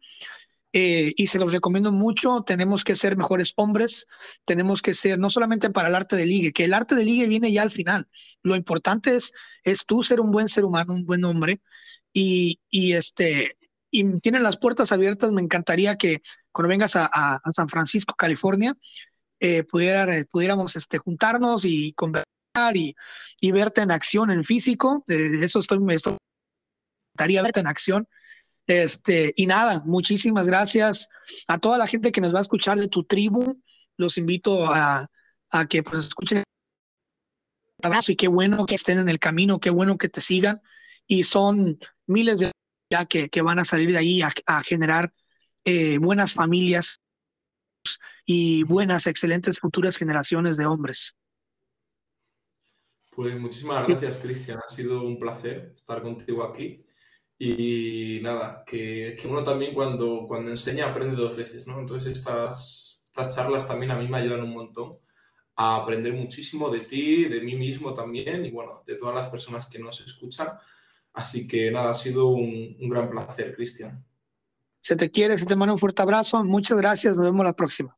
eh, y se los recomiendo mucho. Tenemos que ser mejores hombres, tenemos que ser no solamente para el arte de ligue, que el arte de ligue viene ya al final. Lo importante es, es tú ser un buen ser humano, un buen hombre y, y este y tienen las puertas abiertas. Me encantaría que cuando vengas a, San Francisco, California, eh, pudiera, pudiéramos este, juntarnos y conversar y, y, verte en acción, en físico. Eh, eso estoy, me estoy, encantaría verte en acción este, y nada, muchísimas gracias a toda la gente que nos va a escuchar de tu tribu. Los invito a, a que pues escuchen abrazo y qué bueno que estén en el camino, qué bueno que te sigan. Y son miles de ya que, que van a salir de ahí a, a generar eh, buenas familias y buenas, excelentes futuras generaciones de hombres. Pues muchísimas gracias, Cristian. Ha sido un placer estar contigo aquí. Y nada, que, que, uno también cuando, cuando enseña aprende dos veces, ¿no? Entonces estas, estas charlas también a mí me ayudan un montón a aprender muchísimo de ti, de mí mismo también y bueno, de todas las personas que nos escuchan. Así que nada, ha sido un, un gran placer, Cristian. Se te quiere, se te manda un fuerte abrazo. Muchas gracias, nos vemos la próxima.